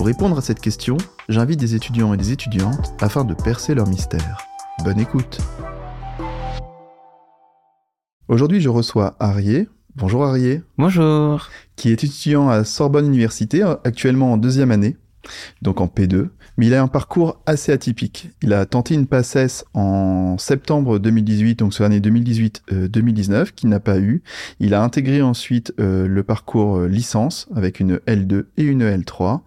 Pour répondre à cette question, j'invite des étudiants et des étudiantes afin de percer leur mystère. Bonne écoute Aujourd'hui, je reçois Arié. Bonjour Arié. Bonjour. Qui est étudiant à Sorbonne Université, actuellement en deuxième année donc en P2. Mais il a un parcours assez atypique. Il a tenté une passesse en septembre 2018, donc sur l'année 2018-2019, euh, qu'il n'a pas eu. Il a intégré ensuite euh, le parcours euh, licence avec une L2 et une L3.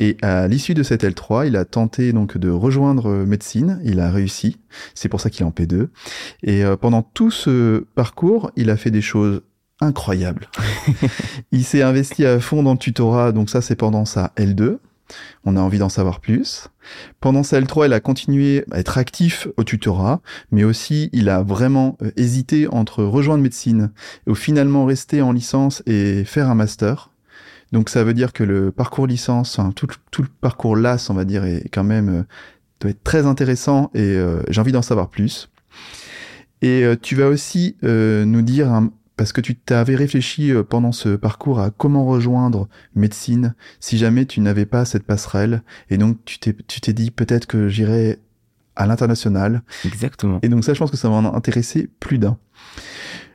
Et à l'issue de cette L3, il a tenté donc de rejoindre médecine. Il a réussi. C'est pour ça qu'il est en P2. Et pendant tout ce parcours, il a fait des choses incroyables. il s'est investi à fond dans le tutorat, donc ça c'est pendant sa L2. On a envie d'en savoir plus. Pendant sa L3, il a continué à être actif au tutorat, mais aussi il a vraiment euh, hésité entre rejoindre médecine ou finalement rester en licence et faire un master. Donc ça veut dire que le parcours licence, tout, le parcours LAS, on va dire, est quand même euh, doit être très intéressant et euh, j'ai envie d'en savoir plus. Et tu vas aussi nous dire un, parce que tu t'avais réfléchi euh, pendant ce parcours à comment rejoindre médecine si jamais tu n'avais pas cette passerelle et donc tu t'es tu t'es dit peut-être que j'irais à l'international. Exactement. Et donc ça je pense que ça va en intéresser plus d'un.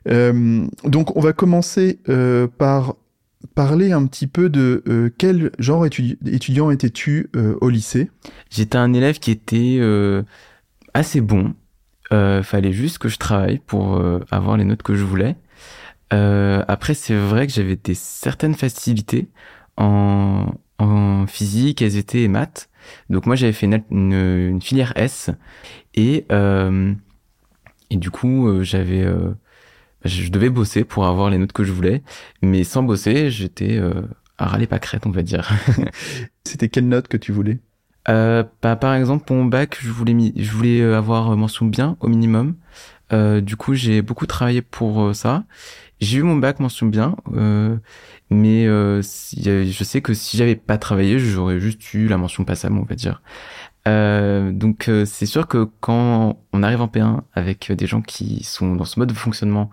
Euh, donc on va commencer euh, par parler un petit peu de euh, quel genre étudiant étais-tu euh, au lycée? J'étais un élève qui était euh, assez bon. fallait juste que je travaille pour avoir les notes que je voulais. Euh, après, c'est vrai que j'avais des certaines facilités en, en physique, SVT et maths. Donc moi, j'avais fait une, une, filière S et euh, et du coup, euh, j'avais euh, je devais bosser pour avoir les notes que je voulais, mais sans bosser, j'étais euh, à râler pas crête, on va dire. C'était quelle note que tu voulais? Euh, bah, par exemple, pour mon bac, je voulais, je voulais avoir mention bien au minimum. Euh, du coup, j'ai beaucoup travaillé pour ça. J'ai eu mon bac mention bien, euh, mais euh, je sais que si j'avais pas travaillé, j'aurais juste eu la mention passable, on va dire. Euh, donc euh, c'est sûr que quand on arrive en P1 avec des gens qui sont dans ce mode de fonctionnement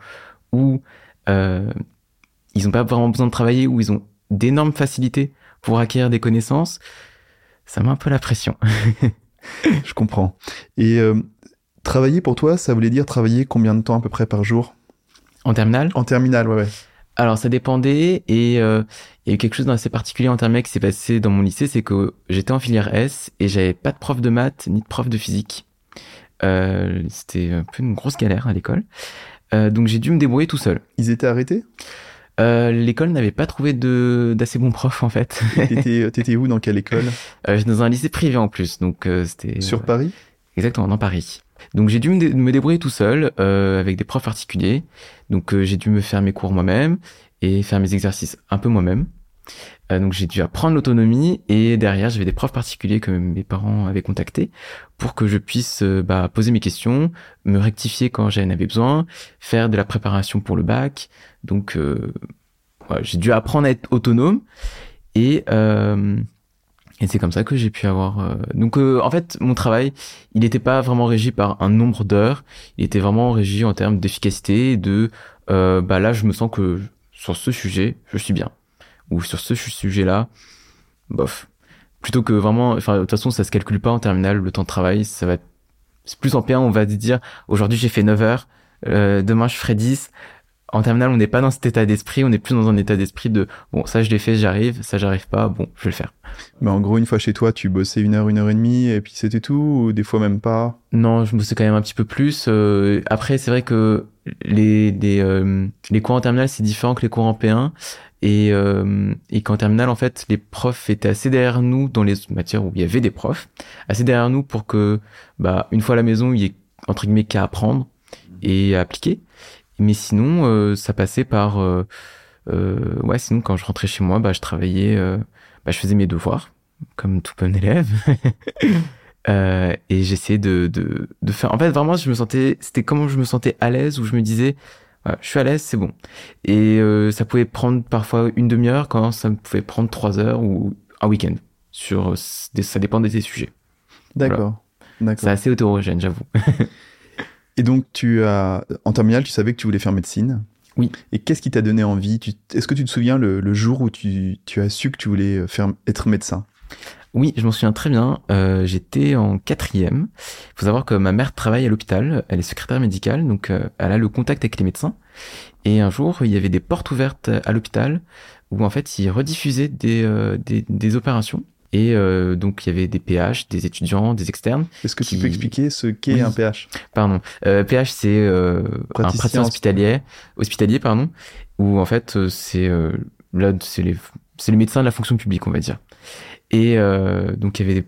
où euh, ils n'ont pas vraiment besoin de travailler, où ils ont d'énormes facilités pour acquérir des connaissances, ça met un peu la pression. je comprends. Et euh, travailler pour toi, ça voulait dire travailler combien de temps à peu près par jour? En terminale? En terminale, ouais, ouais. Alors ça dépendait et euh, il y a eu quelque chose d'assez particulier en terminale qui s'est passé dans mon lycée, c'est que j'étais en filière S et j'avais pas de prof de maths ni de prof de physique. Euh, C'était un peu une grosse galère à l'école. Euh, donc j'ai dû me débrouiller tout seul. Ils étaient arrêtés? L'école n'avait pas trouvé de d'assez bons profs en fait. T'étais où? Dans quelle école? Dans un lycée privé en plus, donc c'était. Sur Paris? Exactement, dans Paris. Donc j'ai dû me, débrouiller tout seul euh, avec des profs particuliers. Donc euh, j'ai dû me faire mes cours moi-même et faire mes exercices un peu moi-même. Euh, donc j'ai dû apprendre l'autonomie et derrière j'avais des profs particuliers que mes parents avaient contactés pour que je puisse euh, bah, poser mes questions, me rectifier quand j'en avais besoin, faire de la préparation pour le bac. Donc euh, ouais, j'ai dû apprendre à être autonome et et c'est comme ça que j'ai pu avoir. Euh, donc euh, en fait, mon travail, il n'était pas vraiment régi par un nombre d'heures. Il était vraiment régi en termes d'efficacité. De euh, bah là, je me sens que sur ce sujet, je suis bien. Ou sur ce sujet-là, bof. Plutôt que vraiment, enfin de toute façon, ça se calcule pas en terminale le temps de travail. Ça va, c'est plus en P1, on va dire aujourd'hui j'ai fait 9 heures, euh, demain je ferai 10 en terminale, on n'est pas dans cet état d'esprit, on est plus dans un état d'esprit de bon, ça je l'ai fait, j'arrive, ça j'arrive pas, bon, je vais le faire. Mais en gros, une fois chez toi, tu bossais une heure, une heure et demie, et puis c'était tout, ou des fois même pas? Non, je bossais quand même un petit peu plus. Euh, après, c'est vrai que les les, euh, les cours en terminale, c'est différent que les cours en P1, et euh, et qu'en terminale, en fait, les profs étaient assez derrière nous dans les matières où il y avait des profs, assez derrière nous pour que, bah, une fois à la maison, il y ait entre guillemets qu'à apprendre et à appliquer. Mais sinon, euh, ça passait par... Euh, euh, ouais, sinon, quand je rentrais chez moi, bah, je travaillais... bah, je faisais mes devoirs, comme tout bon élève. Et j'essayais de, de, de faire. En fait, vraiment, je me sentais. C'était comment je me sentais à l'aise, où je me disais, voilà, je suis à l'aise, c'est bon. Et ça pouvait prendre parfois une demi-heure, quand ça pouvait prendre trois heures ou un week-end. Sur, ça dépend des sujets. D'accord. D'accord. C'est assez hétérogène, j'avoue. et donc, tu as, en terminale, tu savais que tu voulais faire médecine. Oui. Et qu'est-ce qui t'a donné envie? Est-ce que tu te souviens le, le jour où tu, tu, as su que tu voulais faire, être médecin? Oui, je m'en souviens très bien. Euh, J'étais en quatrième. Il faut savoir que ma mère travaille à l'hôpital. Elle est secrétaire médicale, donc euh, elle a le contact avec les médecins. Et un jour, il y avait des portes ouvertes à l'hôpital où en fait, ils rediffusaient des, euh, des, des, opérations. Et euh, donc, il y avait des PH, des étudiants, des externes. Est-ce que tu peux expliquer ce qu'est oui. un PH Pardon. PH, c'est un praticien hospitalier, hospitalier, pardon, où en fait, c'est là, c'est les, c'est les médecins de la fonction publique, on va dire. Et euh, donc il y avait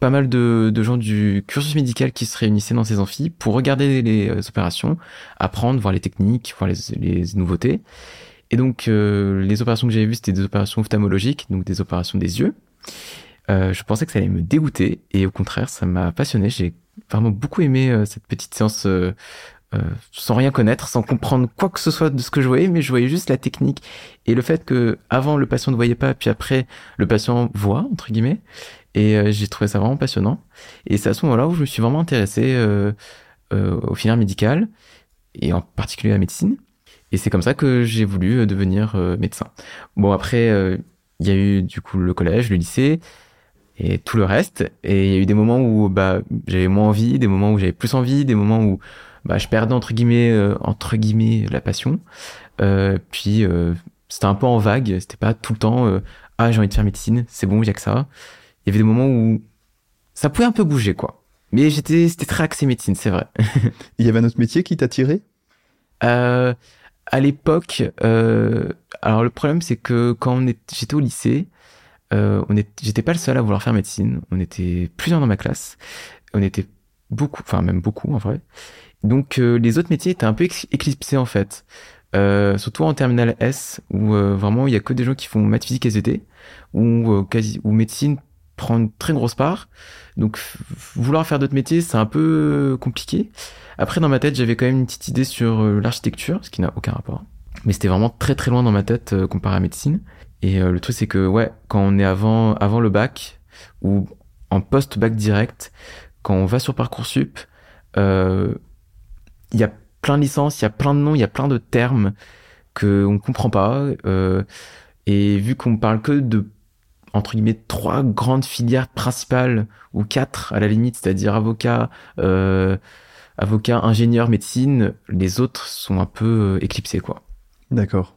pas mal de, de, gens du cursus médical qui se réunissaient dans ces amphis pour regarder les euh, opérations, apprendre, voir les techniques, voir les, les nouveautés. Et donc euh, les opérations que j'avais vues, c'était des opérations ophtalmologiques, donc des opérations des yeux. Euh, je pensais que ça allait me dégoûter et au contraire, ça m'a passionné. J'ai vraiment beaucoup aimé euh, cette petite séance euh, sans rien connaître, sans comprendre quoi que ce soit de ce que je voyais, mais je voyais juste la technique et le fait que avant le patient ne voyait pas, puis après le patient voit entre guillemets. Et j'ai trouvé ça vraiment passionnant. Et c'est à ce moment-là où je me suis vraiment intéressé au filière médical et en particulier à la médecine. Et c'est comme ça que j'ai voulu devenir médecin. Bon après, il y a eu du coup le collège, le lycée et tout le reste. Et il y a eu des moments où bah j'avais moins envie, des moments où j'avais plus envie, des moments où bah, je perdais entre guillemets euh, entre guillemets la passion. Euh, puis euh, c'était un peu en vague, c'était pas tout le temps euh, ah j'ai envie de faire médecine, c'est bon, il y a que ça. Il y avait des moments où ça pouvait un peu bouger quoi. Mais j'étais c'était très axé médecine, c'est vrai. il y avait un autre métier qui t'attirait euh, À l'époque, euh, alors le problème c'est que quand j'étais au lycée, euh, j'étais pas le seul à vouloir faire médecine. On était plusieurs dans ma classe. On était beaucoup, enfin même beaucoup en vrai. Donc euh, les autres métiers étaient un peu éclipsés en fait. Euh, surtout en terminale S où euh, vraiment il y a que des gens qui font maths physique SVT ou euh, quasi ou médecine prend une très grosse part. Donc vouloir faire d'autres métiers c'est un peu compliqué. Après dans ma tête j'avais quand même une petite idée sur l'architecture ce qui n'a aucun rapport. Mais c'était vraiment très très loin dans ma tête comparé à médecine. Et le truc c'est que ouais quand on est avant avant le bac ou en post bac direct quand on va sur parcoursup euh, il y a plein de licences, il y a plein de noms, il y a plein de termes que on comprend pas. Euh, et vu qu'on parle que de entre guillemets trois grandes filières principales ou quatre à la limite, c'est-à-dire avocat, euh, avocat, ingénieur, médecine, les autres sont un peu euh, éclipsés quoi. D'accord.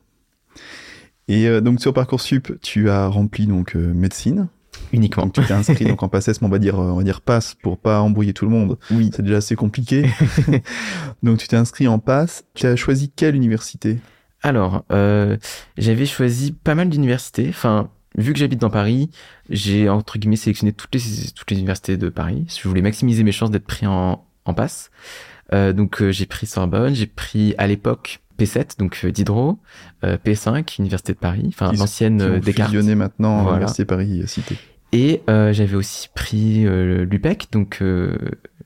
Et euh, donc sur parcoursup, tu as rempli donc euh, médecine. Uniquement. Donc tu t'es inscrit donc en PASSES, on va dire on va dire passe pour pas embrouiller tout le monde. Oui. C'est déjà assez compliqué. donc tu t'es inscrit en passe. Tu as choisi quelle université? Alors, euh, j'avais choisi pas mal d'universités. Enfin, vu que j'habite dans Paris, j'ai entre guillemets sélectionné toutes les toutes les universités de Paris. Je voulais maximiser mes chances d'être pris en en passe. Euh, donc euh, j'ai pris Sorbonne, j'ai pris à l'époque P7, donc euh, Diderot, euh, P5, Université de Paris, enfin l'ancienne Descartes. fusionné maintenant voilà. Université Paris Cité. Et euh, j'avais aussi pris euh, l'UPEC, donc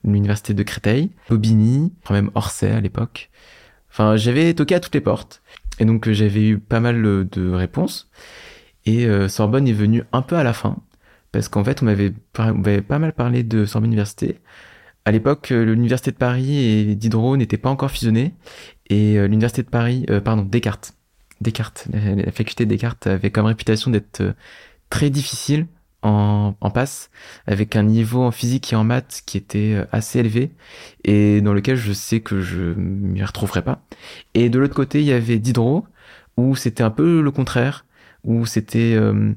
l'Université de Créteil, Bobigny, même Orsay à l'époque. Enfin, j'avais toqué à toutes les portes. Et donc j'avais eu pas mal de réponses. Et Sorbonne est venu un peu à la fin, parce qu'en fait on m'avait pas mal parlé de Sorbonne Université. À l'époque, l'Université de Paris et Diderot n'étaient pas encore fusionnés et euh, l'université de Paris, euh, pardon, Descartes, Descartes, la, faculté de Descartes avait comme réputation d'être euh, très difficile en, en passe, avec un niveau en physique et en maths qui était assez élevé et dans lequel je sais que je m'y retrouverai pas. Et de l'autre côté, il y avait Diderot où c'était un peu le contraire, où c'était euh,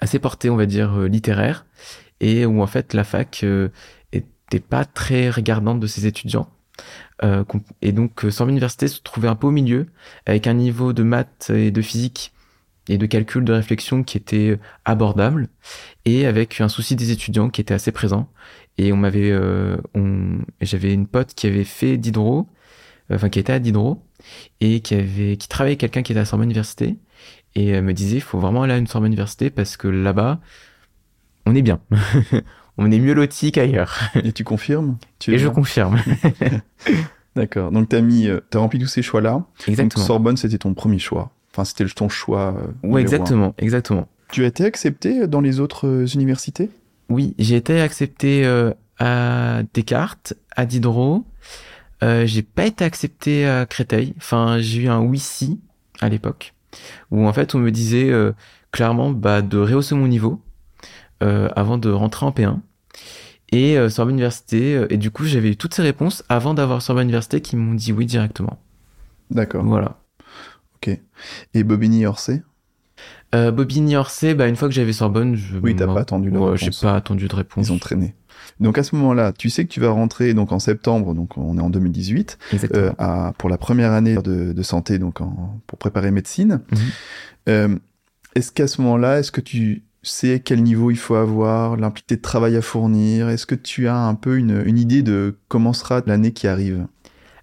assez porté, on va dire, littéraire et où en fait la fac était pas très regardante de ses étudiants. Euh, et donc euh, Sorbonne Université se trouvait un peu au milieu, avec un niveau de maths et de physique et de calcul de réflexion qui était abordable, et avec un souci des étudiants qui était assez présent. Et on m'avait, euh, on, j'avais une pote qui avait fait Diderot, euh, enfin qui était à Diderot, et qui avait, qui travaillait avec quelqu'un qui était à Sorbonne Université, et elle me disait, il faut vraiment aller à une Sorbonne Université parce que là-bas, on est bien. on est mieux loti qu'ailleurs. Et tu confirmes? Tu Et je confirme. D'accord. Donc, tu as mis, euh, as rempli tous ces choix-là. Exactement. Donc, Sorbonne, c'était ton premier choix. Enfin, c'était ton choix. euh, un. exactement, exactement. Tu as été accepté dans les autres euh, universités? Oui, j'ai été accepté euh, à Descartes, à Diderot. Euh, j'ai pas été accepté à Créteil. Enfin, j'ai eu un oui-si à l'époque, où en fait on me disait euh, clairement bah, de rehausser mon niveau euh, avant de rentrer en P1. Et euh, Sorbonne Université, euh, et du coup j'avais eu toutes ces réponses avant d'avoir Sorbonne Université qui m'ont dit oui directement. D'accord. Voilà. Et Bobigny-Orsay Euh, Bobigny-Orsay, bah, une fois que j'avais Sorbonne, je Oui, t'as pas attendu la Ouais, j'ai réponse. pas attendu de réponse. Ils ont traîné. Donc à ce moment-là, tu sais que tu vas rentrer donc en septembre, donc on est en 2018, Exactement. euh, à, pour la première année de, de santé, donc en- pour préparer médecine. Mhm. Euh, est-ce qu'à ce moment-là, est-ce que tu sais quel niveau il faut avoir, l'impliqué de travail à fournir. Est-ce que tu as un peu une, idée de comment sera l'année qui arrive?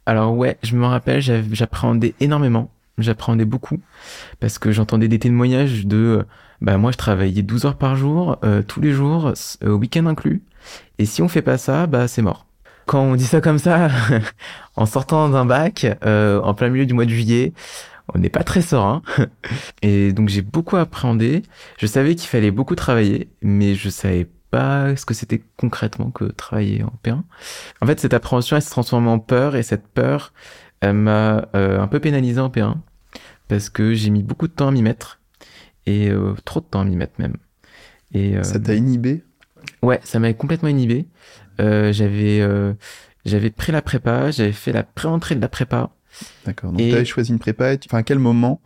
Alors ouais, je me rappelle, j'appréhendais énormément, j'appréhendais beaucoup, parce que j'entendais des témoignages de, bah moi je travaillais 12 heures par jour, euh, tous les jours, euh, week-end inclus, et si on fait pas ça, bah c'est mort. Quand on dit ça comme ça, en sortant d'un bac, euh, en plein milieu du mois de juillet, on n'est pas très serein. Et donc j'ai beaucoup appréhendé. Je savais qu'il fallait beaucoup travailler, mais je savais pas ce que c'était concrètement que travailler en P1. En fait, cette appréhension, elle s'est transformée en peur, et cette peur, elle m'a euh, un peu pénalisé en P1, parce que j'ai mis beaucoup de temps à m'y mettre, et euh, trop de temps à m'y mettre même. Et, euh, Ça t'a inhibé? Ouais, ça m'avait complètement inhibé. J'avais j'avais pris la prépa, j'avais fait la pré-entrée de la prépa. D'accord. Donc Et- tu avais choisi une prépa. et tu- Enfin, à quel moment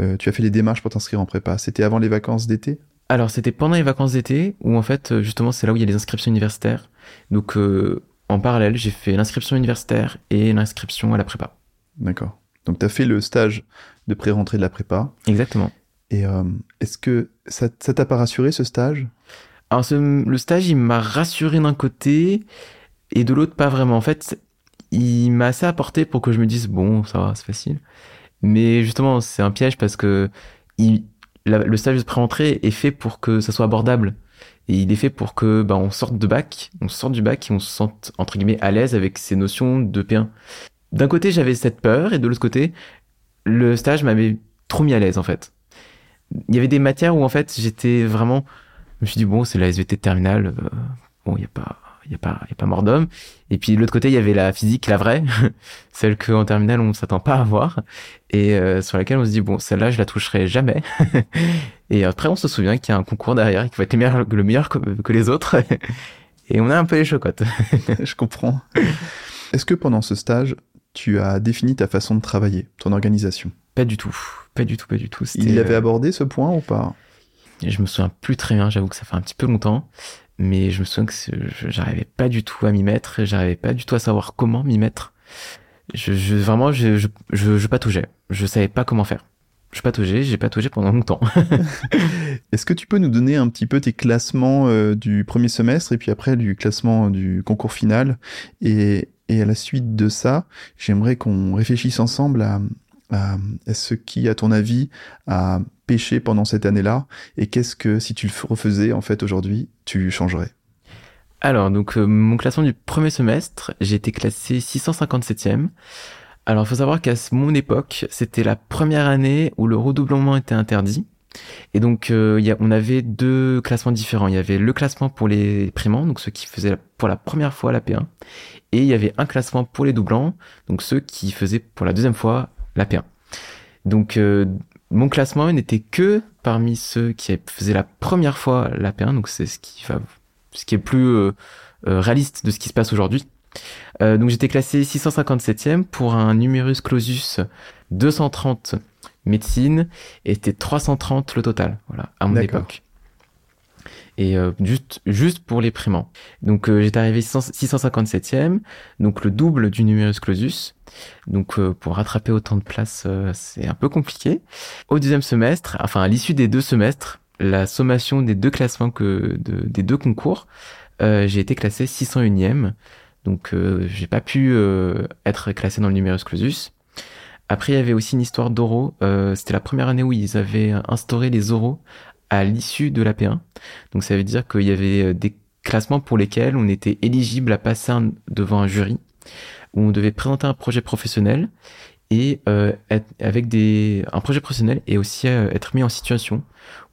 euh, tu as fait les démarches pour t'inscrire en prépa? C'était avant les vacances d'été? Alors c'était pendant les vacances d'été où en fait euh, justement c'est là où il y a les inscriptions universitaires. Donc euh, en parallèle j'ai fait l'inscription universitaire et l'inscription à la prépa. D'accord. Donc tu as fait le stage de pré-rentrée de la prépa. Exactement. Et euh, est-ce que ça ça t'a pas rassuré ce stage? Alors ce- le stage il m'a rassuré d'un côté et de l'autre pas vraiment. En fait il m'a assez apporté pour que je me dise bon ça va c'est facile. Mais justement c'est un piège parce que le stage de pré-entrée est fait pour que ça soit abordable. Et il est fait pour que bah, on sorte de bac, on sorte du bac et on se sente entre guillemets à l'aise avec ces notions de P1. D'un côté j'avais cette peur et de l'autre côté le stage m'avait trop mis à l'aise en fait. Il y avait des matières où en fait j'étais vraiment, je me suis dit bon c'est la SVT de terminale, euh, bon il y a pas y a pas il y a pas mort d'homme. Et puis de l'autre côté il y avait la physique la vraie, celle que en terminale on s'attend pas à voir et euh, sur laquelle on se dit bon celle-là je la toucherai jamais. et après on se souvient qu'il y a un concours derrière qui va être le meilleur, le meilleur que, que les autres et on a un peu les chocottes. Je comprends. Est-ce que pendant ce stage, tu as défini ta façon de travailler, ton organisation? Pas du tout, pas du tout, pas du tout. Il avait euh, abordé ce point ou pas? Je me souviens plus très bien, j'avoue que ça fait un petit peu longtemps, mais je me souviens que j'arrivais pas du tout à m'y mettre, et j'arrivais pas du tout à savoir comment m'y mettre. Je, vraiment, je, je, je, je pataugeais. Je savais pas comment faire. Je pataugeais, j'ai pataugé pendant longtemps. Est-ce que tu peux nous donner un petit peu tes classements euh, du premier semestre et puis après du classement du concours final? Et, et à la suite de ça, j'aimerais qu'on réfléchisse ensemble à ce qui, à ton avis, a pêché pendant cette année-là et qu'est-ce que, si tu le refaisais en fait aujourd'hui, tu changerais? Alors, donc, euh, mon classement du premier semestre, j'ai été classé 657e. Alors, il faut savoir qu'à mon époque, c'était la première année où le redoublement était interdit. Et donc, euh, on avait deux classements différents. Il y avait le classement pour les primants, donc ceux qui faisaient pour la première fois la P1. Et il y avait un classement pour les doublants, donc ceux qui faisaient pour la deuxième fois la P1. Donc, euh, mon classement n'était que parmi ceux qui faisaient la première fois la P1, donc c'est ce qui va, ce qui est plus euh, euh, réaliste de ce qui se passe aujourd'hui. Euh, donc j'étais classé 657e pour un numerus clausus 230 médecine et c'était 330 le total, voilà, à mon époque. Et euh, juste, juste pour les primants. Donc euh, j'étais arrivé 600 657e, donc le double du numerus clausus. Donc euh, pour rattraper autant de places, euh, c'est un peu compliqué. Au deuxième semestre, enfin à l'issue des deux semestres, la sommation des deux classements que de- des deux concours, j'ai été classé 601e. Donc j'ai pas pu être classé dans le numerus clausus. Après il y avait aussi une histoire d'oraux. C'était la première année où ils avaient instauré les oraux à l'issue de la P1. Donc ça veut dire qu'il y avait euh, des classements pour lesquels on était éligible à passer devant un jury, où on devait présenter un projet professionnel et euh, être avec des un projet professionnel et aussi euh, être mis en situation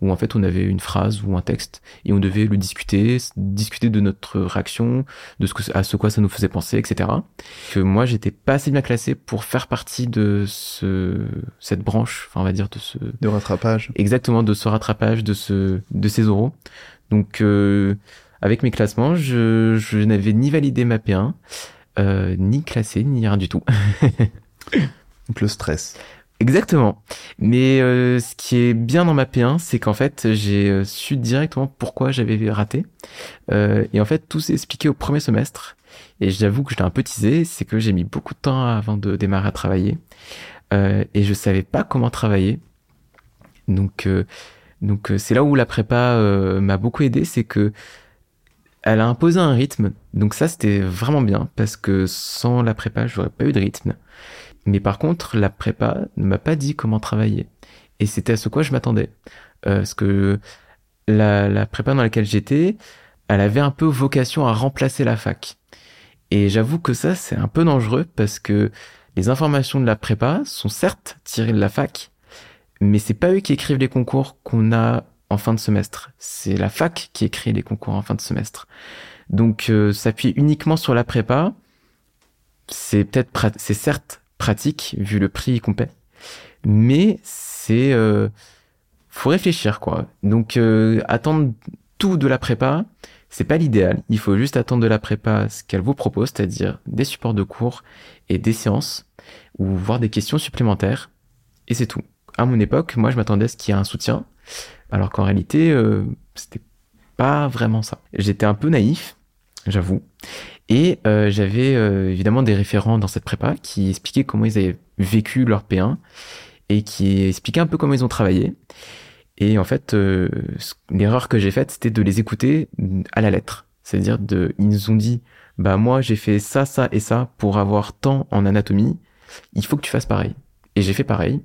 où en fait on avait une phrase ou un texte et on devait le discuter, discuter de notre réaction, de ce que à ce quoi ça nous faisait penser, etc. Que moi j'étais pas assez bien classé pour faire partie de ce cette branche, enfin on va dire de ce de rattrapage. Exactement de ce rattrapage de ce de ces oraux. Donc euh, avec mes classements, je, je n'avais ni validé ma P1, euh, ni classé, ni rien du tout. Le stress. Exactement. Mais euh, ce qui est bien dans ma P1, c'est qu'en fait, j'ai euh, su directement pourquoi j'avais raté. Euh, et en fait, tout s'est expliqué au premier semestre. Et j'avoue que je l'ai un peu teasé, c'est que j'ai mis beaucoup de temps avant de démarrer à travailler. Et je savais pas comment travailler. Donc, donc c'est là où la prépa m'a beaucoup aidé, c'est que elle a imposé un rythme. Donc ça, c'était vraiment bien parce que sans la prépa, j'aurais pas eu de rythme. Mais par contre, la prépa ne m'a pas dit comment travailler. Et c'était à ce quoi je m'attendais. Euh, parce que la, la prépa dans laquelle j'étais, elle avait un peu vocation à remplacer la fac. Et j'avoue que ça, c'est un peu dangereux parce que les informations de la prépa sont certes tirées de la fac, mais c'est pas eux qui écrivent les concours qu'on a en fin de semestre. C'est la fac qui écrit les concours en fin de semestre. Donc euh, s'appuyer uniquement sur la prépa, c'est peut-être c'est certes pratique vu le prix qu'on paie, mais c'est euh, faut réfléchir quoi. Donc euh, attendre tout de la prépa, c'est pas l'idéal. Il faut juste attendre de la prépa ce qu'elle vous propose, c'est-à-dire des supports de cours et des séances ou voir des questions supplémentaires et c'est tout. À mon époque, moi je m'attendais à ce qu'il y ait un soutien alors qu'en réalité, euh, c'était pas vraiment ça. J'étais un peu naïf, j'avoue. Et euh, j'avais euh, évidemment des référents dans cette prépa qui expliquaient comment ils avaient vécu leur P1 et qui expliquaient un peu comment ils ont travaillé. Et en fait, euh, l'erreur que j'ai faite, c'était de les écouter à la lettre. C'est-à-dire, de, ils nous ont dit, bah moi j'ai fait ça, ça et ça pour avoir tant en anatomie. Il faut que tu fasses pareil. Et j'ai fait pareil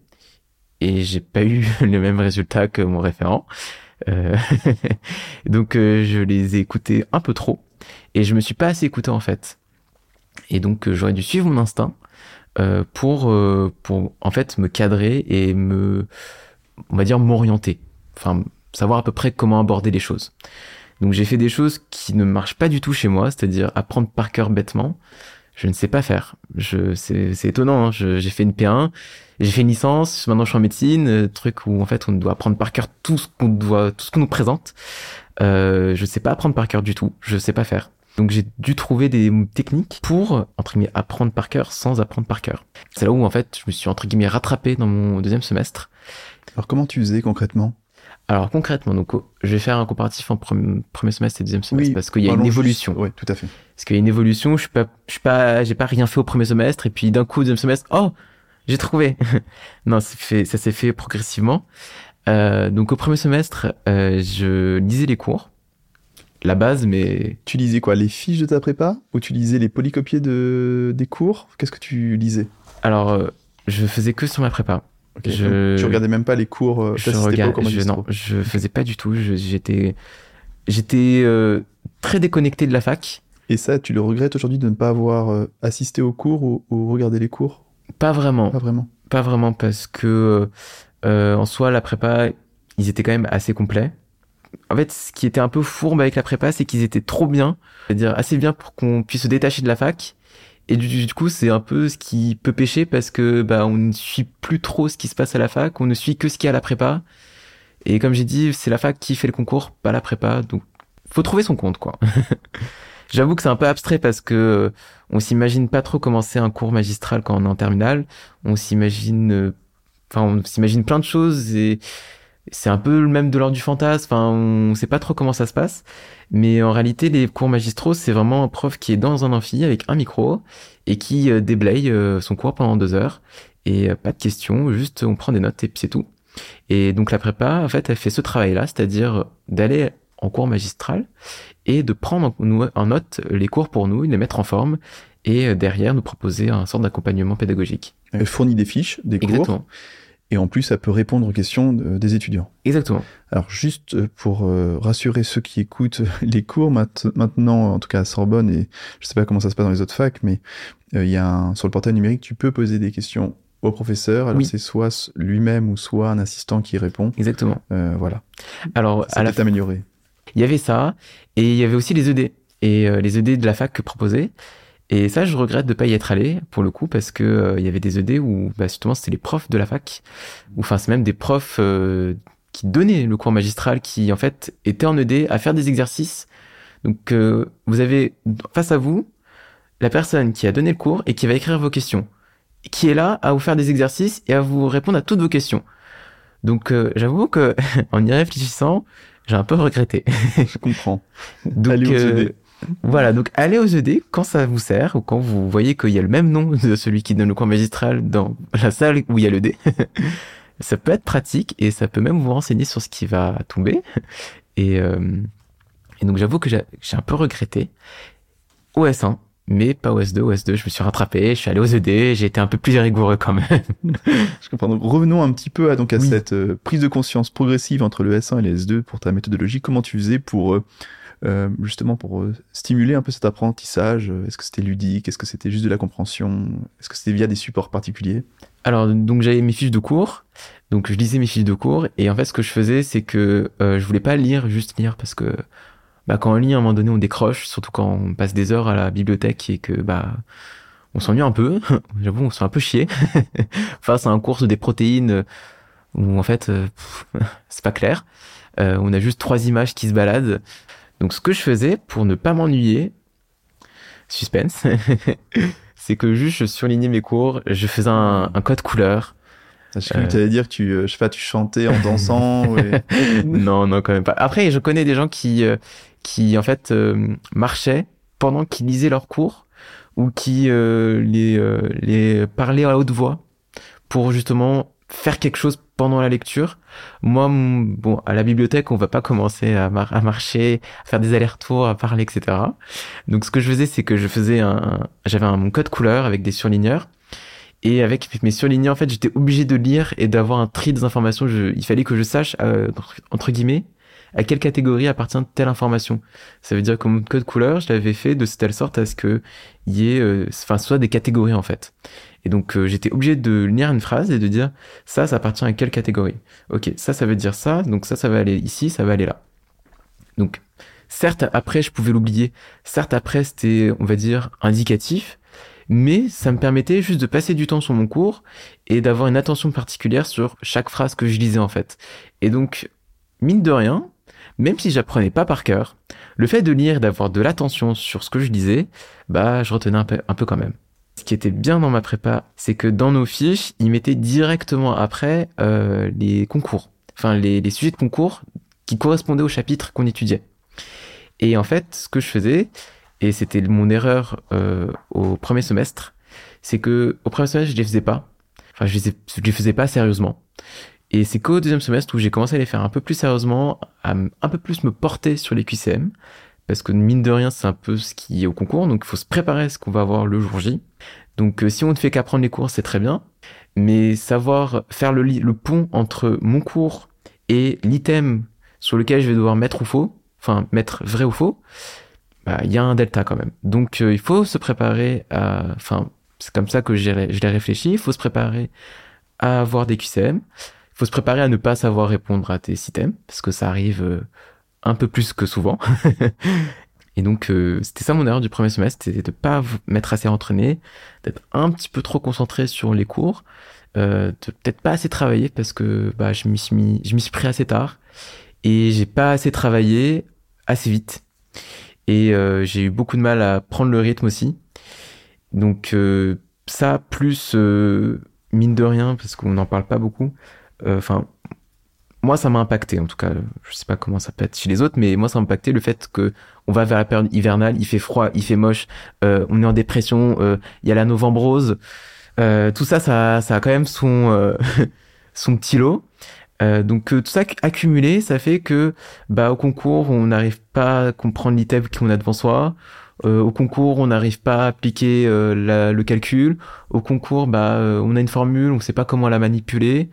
et j'ai pas eu le même résultat que mon référent. Euh, donc euh, je les ai écoutés un peu trop et je me suis pas assez écouté en fait. Et donc euh, j'aurais dû suivre mon instinct euh, pour euh, pour en fait me cadrer et me on va dire m'orienter. Enfin savoir à peu près comment aborder les choses. Donc j'ai fait des choses qui ne marchent pas du tout chez moi, c'est-à-dire apprendre par cœur bêtement. Je ne sais pas faire. Je c'est c'est étonnant. Hein. J'ai fait une P1 j'ai fait une licence, maintenant je suis en médecine, truc où en fait on doit apprendre par cœur tout ce qu'on doit, tout ce qu'on nous présente. Je sais pas apprendre par cœur du tout, je sais pas faire. Donc j'ai dû trouver des techniques pour entre guillemets apprendre par cœur sans apprendre par cœur. C'est là où en fait je me suis entre guillemets rattrapé dans mon deuxième semestre. Alors comment tu faisais concrètement? Alors concrètement, donc je vais faire un comparatif en premier, premier semestre et deuxième semestre oui, parce qu'il y a une évolution. Oui, tout à fait. Parce qu'il y a une évolution. Je suis pas, je suis pas, j'ai pas rien fait au premier semestre et puis d'un coup au deuxième semestre, oh, j'ai trouvé. non, ça, fait, ça s'est fait progressivement. Euh, donc au premier semestre, euh, je lisais les cours, la base, mais... Tu lisais quoi Les fiches de ta prépa Ou tu lisais les polycopiés de... des cours? Qu'est-ce que tu lisais? Alors, euh, je faisais que sur ma prépa. Okay, je... Tu regardais même pas les cours euh, Je regarde, je, non, je faisais pas du tout. J'étais, j'étais euh, très déconnecté de la fac. Et ça, tu le regrettes aujourd'hui de ne pas avoir euh, assisté aux cours ou, ou regardé les cours? Pas vraiment. Pas vraiment. Pas vraiment parce que en soi la prépa, ils étaient quand même assez complets. En fait, ce qui était un peu fourbe avec la prépa, c'est qu'ils étaient trop bien, c'est-à-dire assez bien pour qu'on puisse se détacher de la fac. Et du, du coup, c'est un peu ce qui peut pêcher parce que bah on ne suit plus trop ce qui se passe à la fac, on ne suit que ce qu'il y a à la prépa. Et comme j'ai dit, c'est la fac qui fait le concours, pas la prépa. Donc, faut trouver son compte, quoi. J'avoue que c'est un peu abstrait parce que euh, on s'imagine pas trop comment c'est un cours magistral quand on est en terminale. On s'imagine, euh, enfin, on s'imagine plein de choses et c'est un peu le même de l'ordre du fantasme. Enfin, on sait pas trop comment ça se passe. Mais en réalité, les cours magistraux, c'est vraiment un prof qui est dans un amphi avec un micro et qui euh, déblaye son cours pendant deux heures et pas de questions, juste on prend des notes et puis c'est tout. Et donc la prépa, en fait, elle fait ce travail-là, c'est-à-dire d'aller en cours magistral et de prendre en note les cours pour nous, les mettre en forme et euh, derrière nous proposer un sort d'accompagnement pédagogique. Elle fournit des fiches, des Exactement. cours. Et en plus, ça peut répondre aux questions des étudiants. Exactement. Alors, juste pour euh, rassurer ceux qui écoutent les cours maintenant, en tout cas à Sorbonne, et je sais pas comment ça se passe dans les autres facs, mais euh, y a un, sur le portail numérique, tu peux poser des questions au professeur. Alors, c'est soit lui-même ou soit un assistant qui répond. Exactement. Euh, voilà. Alors, ça peut améliorer. Il y avait ça, et il y avait aussi les ED. Et les ED de la fac que proposait. Et ça, je regrette de pas y être allé pour le coup parce que euh, il y avait des ED où bah, justement c'était les profs de la fac, ou enfin c'est même des profs euh, qui donnaient le cours magistral qui en fait étaient en ED à faire des exercices. Donc euh, vous avez face à vous la personne qui a donné le cours et qui va écrire vos questions, qui est là à vous faire des exercices et à vous répondre à toutes vos questions. Donc j'avoue que en y réfléchissant, j'ai un peu regretté. Je comprends. Donc, voilà, donc allez aux ED quand ça vous sert ou quand vous voyez qu'il y a le même nom de celui qui donne le cours magistral dans la salle où il y a l'ED. ça peut être pratique et ça peut même vous renseigner sur ce qui va tomber. Et, euh, et donc j'avoue que j'ai un peu regretté. OS1, mais pas OS2. OS2, je me suis rattrapé, je suis allé aux ED, j'ai été un peu plus rigoureux quand même. je comprends. Donc revenons un petit peu à, donc, à cette euh, prise de conscience progressive entre le S1 et le S2 pour ta méthodologie. Comment tu faisais pour... Euh, euh, justement pour euh, stimuler un peu cet apprentissage euh, Est-ce que c'était ludique? Est-ce que c'était juste de la compréhension? Est-ce que c'était via des supports particuliers? Alors, donc j'avais mes fiches de cours. Donc je lisais mes fiches de cours et en fait ce que je faisais c'est que je voulais pas lire juste lire parce que bah quand on lit à un moment donné on décroche surtout quand on passe des heures à la bibliothèque et que bah on s'ennuie un peu. J'avoue on se fait un peu chier. Face à un cours des protéines où en fait c'est pas clair. On a juste trois images qui se baladent donc ce que je faisais pour ne pas m'ennuyer, suspense, c'est que juste je surlignais mes cours, je faisais un, code couleur. Ah, je que tu allais dire que tu, euh, je sais pas, tu chantais en dansant. non, non, quand même pas. Après, je connais des gens qui, euh, qui en fait euh, marchaient pendant qu'ils lisaient leurs cours ou qui les, les parlaient à haute voix pour justement faire quelque chose pendant la lecture. Moi, bon, à la bibliothèque, on va pas commencer à, marcher, à faire des allers-retours, à parler, etc. Donc, ce que je faisais, c'est que je faisais un, j'avais un mon code couleur avec des surligneurs. Et avec mes surligneurs, en fait, j'étais obligé de lire et d'avoir un tri des informations. Il fallait que je sache, euh, entre guillemets, à quelle catégorie appartient telle information. Ça veut dire que mon code couleur, je l'avais fait de telle sorte à ce que y ait, euh, enfin, soit des catégories en fait. Et donc euh, j'étais obligé de lire une phrase et de dire ça, ça appartient à quelle catégorie? Ok, ça, ça veut dire ça, donc ça, ça va aller ici, ça va aller là. Donc certes, après, je pouvais l'oublier. Certes, après, c'était, on va dire, indicatif. Mais ça me permettait juste de passer du temps sur mon cours et d'avoir une attention particulière sur chaque phrase que je lisais en fait. Et donc, mine de rien, même si j'apprenais pas par cœur, le fait de lire et d'avoir de l'attention sur ce que je lisais, bah, je retenais un peu, un peu quand même. Qui était bien dans ma prépa, c'est que dans nos fiches, ils mettaient directement après euh, les concours, enfin les, les, sujets de concours qui correspondaient au chapitre qu'on étudiait. Et en fait, ce que je faisais, et c'était mon erreur euh, au premier semestre, c'est que au premier semestre, je les faisais pas. Enfin, je les, je les faisais pas sérieusement. Et c'est qu'au deuxième semestre où j'ai commencé à les faire un peu plus sérieusement, à un peu plus me porter sur les QCM, parce que mine de rien, c'est un peu ce qui est au concours, donc il faut se préparer à ce qu'on va avoir le jour J. Donc euh, si on ne fait qu'apprendre les cours, c'est très bien, mais savoir faire le, pont entre mon cours et l'item sur lequel je vais devoir mettre ou faux, enfin mettre vrai ou faux, bah, il y a un delta quand même. Donc euh, il faut se préparer à, enfin c'est comme ça que je l'ai réfléchi, il faut se préparer à avoir des QCM, il faut se préparer à ne pas savoir répondre à tes systèmes, parce que ça arrive euh, un peu plus que souvent. et donc, euh, c'était ça mon erreur du premier semestre, c'était de pas m'être assez entraîné, d'être un petit peu trop concentré sur les cours, euh, de peut-être pas assez travailler parce que bah, je m'y suis mis, je m'y suis pris assez tard et j'ai pas assez travaillé assez vite. Et euh, j'ai eu beaucoup de mal à prendre le rythme aussi. Donc ça, plus mine de rien, parce qu'on n'en parle pas beaucoup, enfin moi ça m'a impacté en tout cas je sais pas comment ça peut être chez les autres mais moi ça m'a impacté le fait que on va vers la période hivernale il fait froid il fait moche euh, on est en dépression euh, il y a la novembre rose euh, tout ça ça a quand même son petit lot donc tout ça accumulé ça fait que bah au concours on n'arrive pas à comprendre l'item qu'on a devant soi au concours, on n'arrive pas à appliquer le calcul. Au concours, bah, on a une formule, on ne sait pas comment la manipuler.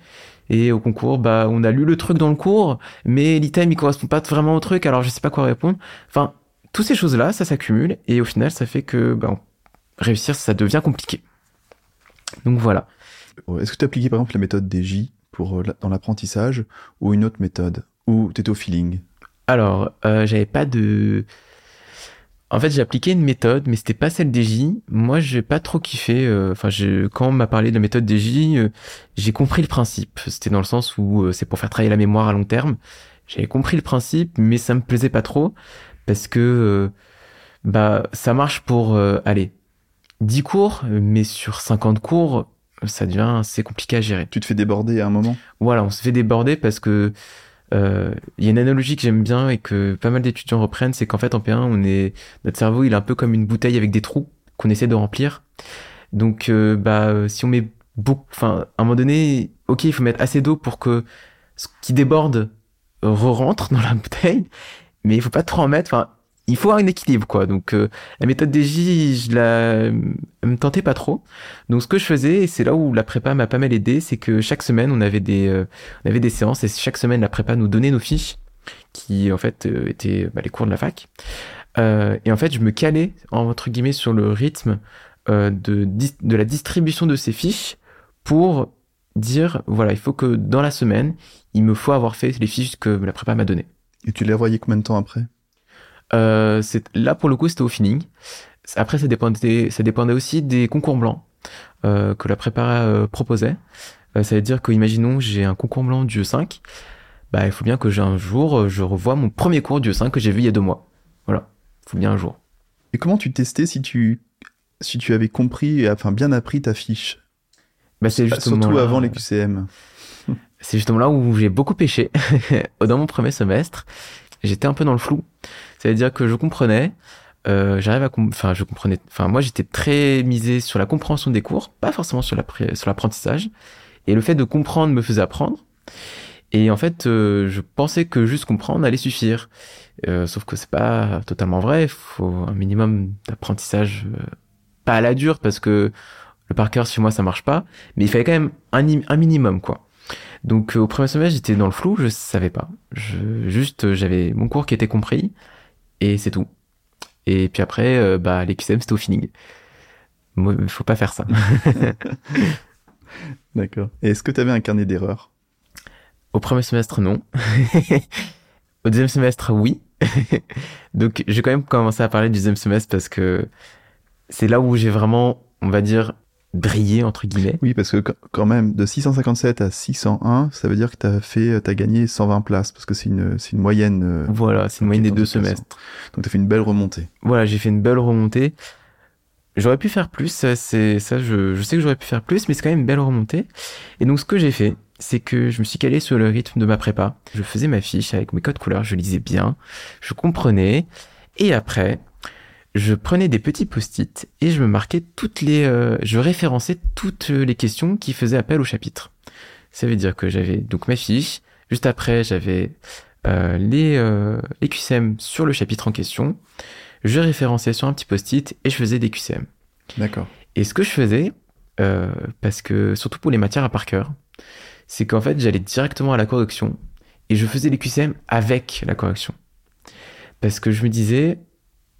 Et au concours, bah, on a lu le truc dans le cours, mais l'item il correspond pas vraiment au truc, alors je sais pas quoi répondre. Enfin, toutes ces choses-là, ça s'accumule et au final, ça fait que bah, réussir, ça devient compliqué. Donc voilà. Est-ce que tu as appliqué par exemple la méthode des J pour dans l'apprentissage ou une autre méthode ou t'étais au feeling? Alors, j'avais pas de en fait, j'ai appliqué une méthode, mais c'était pas celle des J. Moi, j'ai pas trop kiffé. Euh, enfin, quand on m'a parlé de la méthode des J, euh, j'ai compris le principe. C'était dans le sens où euh, c'est pour faire travailler la mémoire à long terme. J'avais compris le principe, mais ça me plaisait pas trop parce que bah ça marche pour aller 10 cours, mais sur 50 cours, ça devient assez compliqué à gérer. Tu te fais déborder à un moment? Voilà, on se fait déborder parce que euh, il y a une analogie que j'aime bien et que pas mal d'étudiants reprennent, c'est qu'en fait en P1, on est notre cerveau, il est un peu comme une bouteille avec des trous qu'on essaie de remplir. Donc euh, bah si on met beaucoup, enfin à un moment donné, ok, il faut mettre assez d'eau pour que ce qui déborde re-rentre dans la bouteille, mais il faut pas trop en mettre. Enfin, il faut avoir un équilibre quoi. Donc euh, la méthode des J, je la me tentais pas trop. Donc ce que je faisais, et c'est là où la prépa m'a pas mal aidé, c'est que chaque semaine on avait des euh, on avait des séances et chaque semaine la prépa nous donnait nos fiches qui en fait euh, étaient bah, les cours de la fac. et en fait je me calais entre guillemets sur le rythme de de la distribution de ces fiches pour dire voilà il faut que dans la semaine il me faut avoir fait les fiches que la prépa m'a données. Et tu les revoyais combien de temps après? Euh, là, pour le coup, c'était au feeling. Après, ça dépendait, ça dépendait aussi des concours blancs euh, que la prépa euh, proposait. Euh, ça veut dire que, imaginons, j'ai un concours blanc du 5. Bah, il faut bien que j'ai un jour, euh, je revois mon premier cours du 5 que j'ai vu il y a deux mois. Voilà. Il faut bien un jour. Et comment tu testais si tu, si tu avais compris, et enfin bien appris ta fiche? Bah, c'est justement Surtout avant les QCM. C'est justement là où j'ai beaucoup pêché dans mon premier semestre. J'étais un peu dans le flou. C'est-à-dire que je comprenais, euh, j'arrive à, enfin, je comprenais, enfin, moi, j'étais très misé sur la compréhension des cours, pas forcément sur l'apprentissage. Et le fait de comprendre me faisait apprendre. Et en fait, euh, je pensais que juste comprendre allait suffire. Euh, sauf que c'est pas totalement vrai. Il faut un minimum d'apprentissage, euh, pas à la dure, parce que le par cœur, chez moi, ça marche pas. Mais il fallait quand même un, un minimum, quoi. Donc, au premier semestre, j'étais dans le flou, je savais pas. Je, juste, j'avais mon cours qui était compris et c'est tout. Et puis après, euh, bah, les QCM, c'était au feeling. Il faut pas faire ça. D'accord. Et est-ce que tu avais un carnet d'erreurs? Au premier semestre, non. au deuxième semestre, oui. Donc, j'ai quand même commencé à parler du deuxième semestre parce que c'est là où j'ai vraiment, on va dire, briller entre guillemets. Oui, parce que quand même de 657 à 601, ça veut dire que tu as fait tu as gagné 120 places parce que c'est une c'est une moyenne euh, Voilà, c'est une moyenne des deux semestres. Donc tu as fait une belle remontée. Voilà, j'ai fait une belle remontée. J'aurais pu faire plus, ça c'est ça je, je sais que j'aurais pu faire plus mais c'est quand même une belle remontée. Et donc ce que j'ai fait, c'est que je me suis calé sur le rythme de ma prépa. Je faisais ma fiche avec mes codes couleurs, je lisais bien, je comprenais et après je prenais des petits post-it et je me marquais toutes les, euh, je référençais toutes les questions qui faisaient appel au chapitre. Ça veut dire que j'avais donc ma fiche. Juste après, j'avais euh, les, euh, les QCM sur le chapitre en question. Je référençais sur un petit post-it et je faisais des QCM. D'accord. Et ce que je faisais, euh, parce que surtout pour les matières à par cœur, c'est qu'en fait j'allais directement à la correction et je faisais les QCM avec la correction. Parce que je me disais,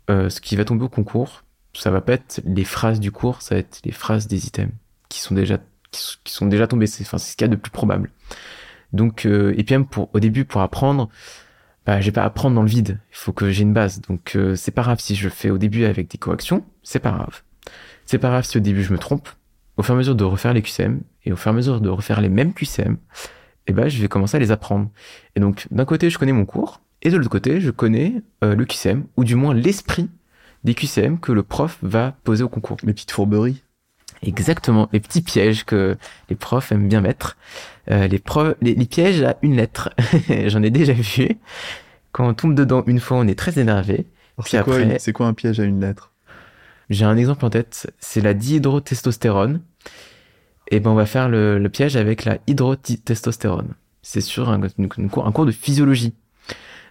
euh, ce qui va tomber au concours, ça va pas être les phrases du cours, ça va être les phrases des items qui sont déjà qui sont déjà tombées. C'est enfin ce qu'il y a de plus probable. Donc euh, et puis même pour au début pour apprendre, bah j'ai pas à apprendre dans le vide. Il faut que j'ai une base. Donc euh, c'est pas grave si je fais au début avec des corrections, c'est pas grave. C'est pas grave si au début je me trompe. Au fur et à mesure de refaire les QCM et au fur et à mesure de refaire les mêmes QCM, eh ben je vais commencer à les apprendre. Et donc d'un côté je connais mon cours, et de l'autre côté, je connais euh, le QCM, ou du moins l'esprit des QCM que le prof va poser au concours. Les petites fourberies. Exactement, les petits pièges que les profs aiment bien mettre. Euh, les, les, pièges à une lettre. J'en ai déjà vu. Quand on tombe dedans une fois, on est très énervé. C'est quoi, après... quoi un piège à une lettre? J'ai un exemple en tête, c'est la dihydrotestostérone. Et ben on va faire le, le piège avec la hydrotestostérone. C'est sur un, un cours de physiologie.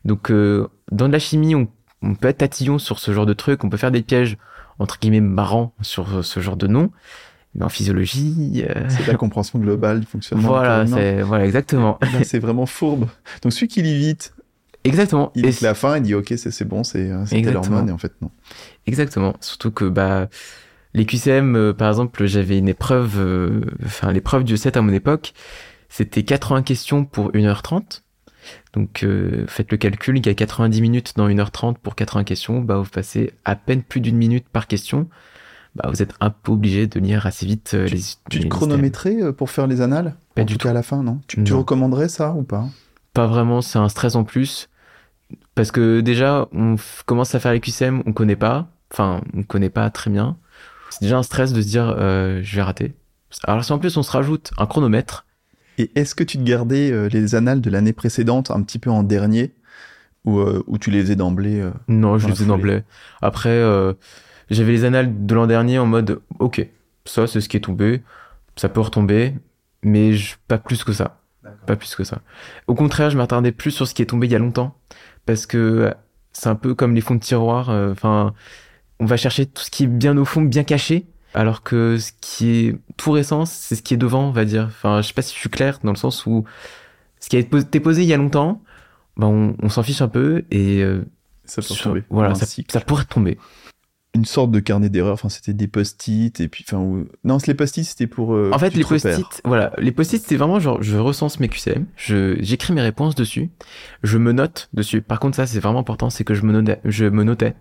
Donc euh, dans de la chimie, on on peut être tatillon sur ce genre de truc, on peut faire des pièges entre guillemets marrants sur ce genre de nom. Mais en physiologie, euh, C'est la compréhension globale du fonctionnement. voilà, c'est voilà exactement, c'est vraiment fourbe. Donc celui qui lit vite, exactement. il Et la fin, il dit ok, c'est c'est bon, c'est euh, c'est telle Exactement. hormone, et en fait non. Exactement. Surtout que bah les QCM, euh, par exemple, j'avais une épreuve, euh, enfin l'épreuve du 7 à mon époque, c'était 80 questions pour 1h30. Donc euh, faites le calcul, il y a 90 minutes dans 1h30 pour 80 questions, bah vous passez à peine plus d'une minute par question. Bah vous êtes un peu obligé de lire assez vite euh, les Tu les te chronométrais euh, pour faire les annales? Pas En du tout cas à la fin, non? Tu, tu Non. recommanderais ça ou pas? Pas vraiment, c'est un stress en plus. Parce que déjà, on commence à faire les QCM, on connaît pas. Enfin, on connaît pas très bien. C'est déjà un stress de se dire, euh, je vais rater. Alors si en plus on se rajoute un chronomètre, Et est-ce que tu te gardais euh, les annales de l'année précédente un petit peu en dernier ou, euh, ou tu les ai d'emblée euh, non, je Dans le la faisais foulée? d'emblée. Après, euh, j'avais les annales de l'an dernier en mode, ok, ça c'est ce qui est tombé, ça peut retomber, mais je- pas plus que ça. Pas plus que ça. Au contraire, je m'attardais plus sur ce qui est tombé il y a longtemps, parce que euh, c'est un peu comme les fonds de tiroir. euh, Enfin, on va chercher tout ce qui est bien au fond, bien caché, alors que ce qui est tout récent, c'est ce qui est devant, on va dire. Enfin, je sais pas si je suis clair dans le sens où ce qui a été posé il y a longtemps, ben on, on s'en fiche un peu et euh, Ça peut sur- tomber. voilà, ça, pourrait tomber. Une sorte de carnet d'erreurs. Enfin, c'était des post-it et puis, enfin, où- non, les post-it c'était pour. euh, En fait, les post-it, voilà, les post-it, c'est vraiment genre, je recense mes QCM, je, j'écris mes réponses dessus, je me note dessus. Par contre, ça, c'est vraiment important, c'est que je me notais, je me notais.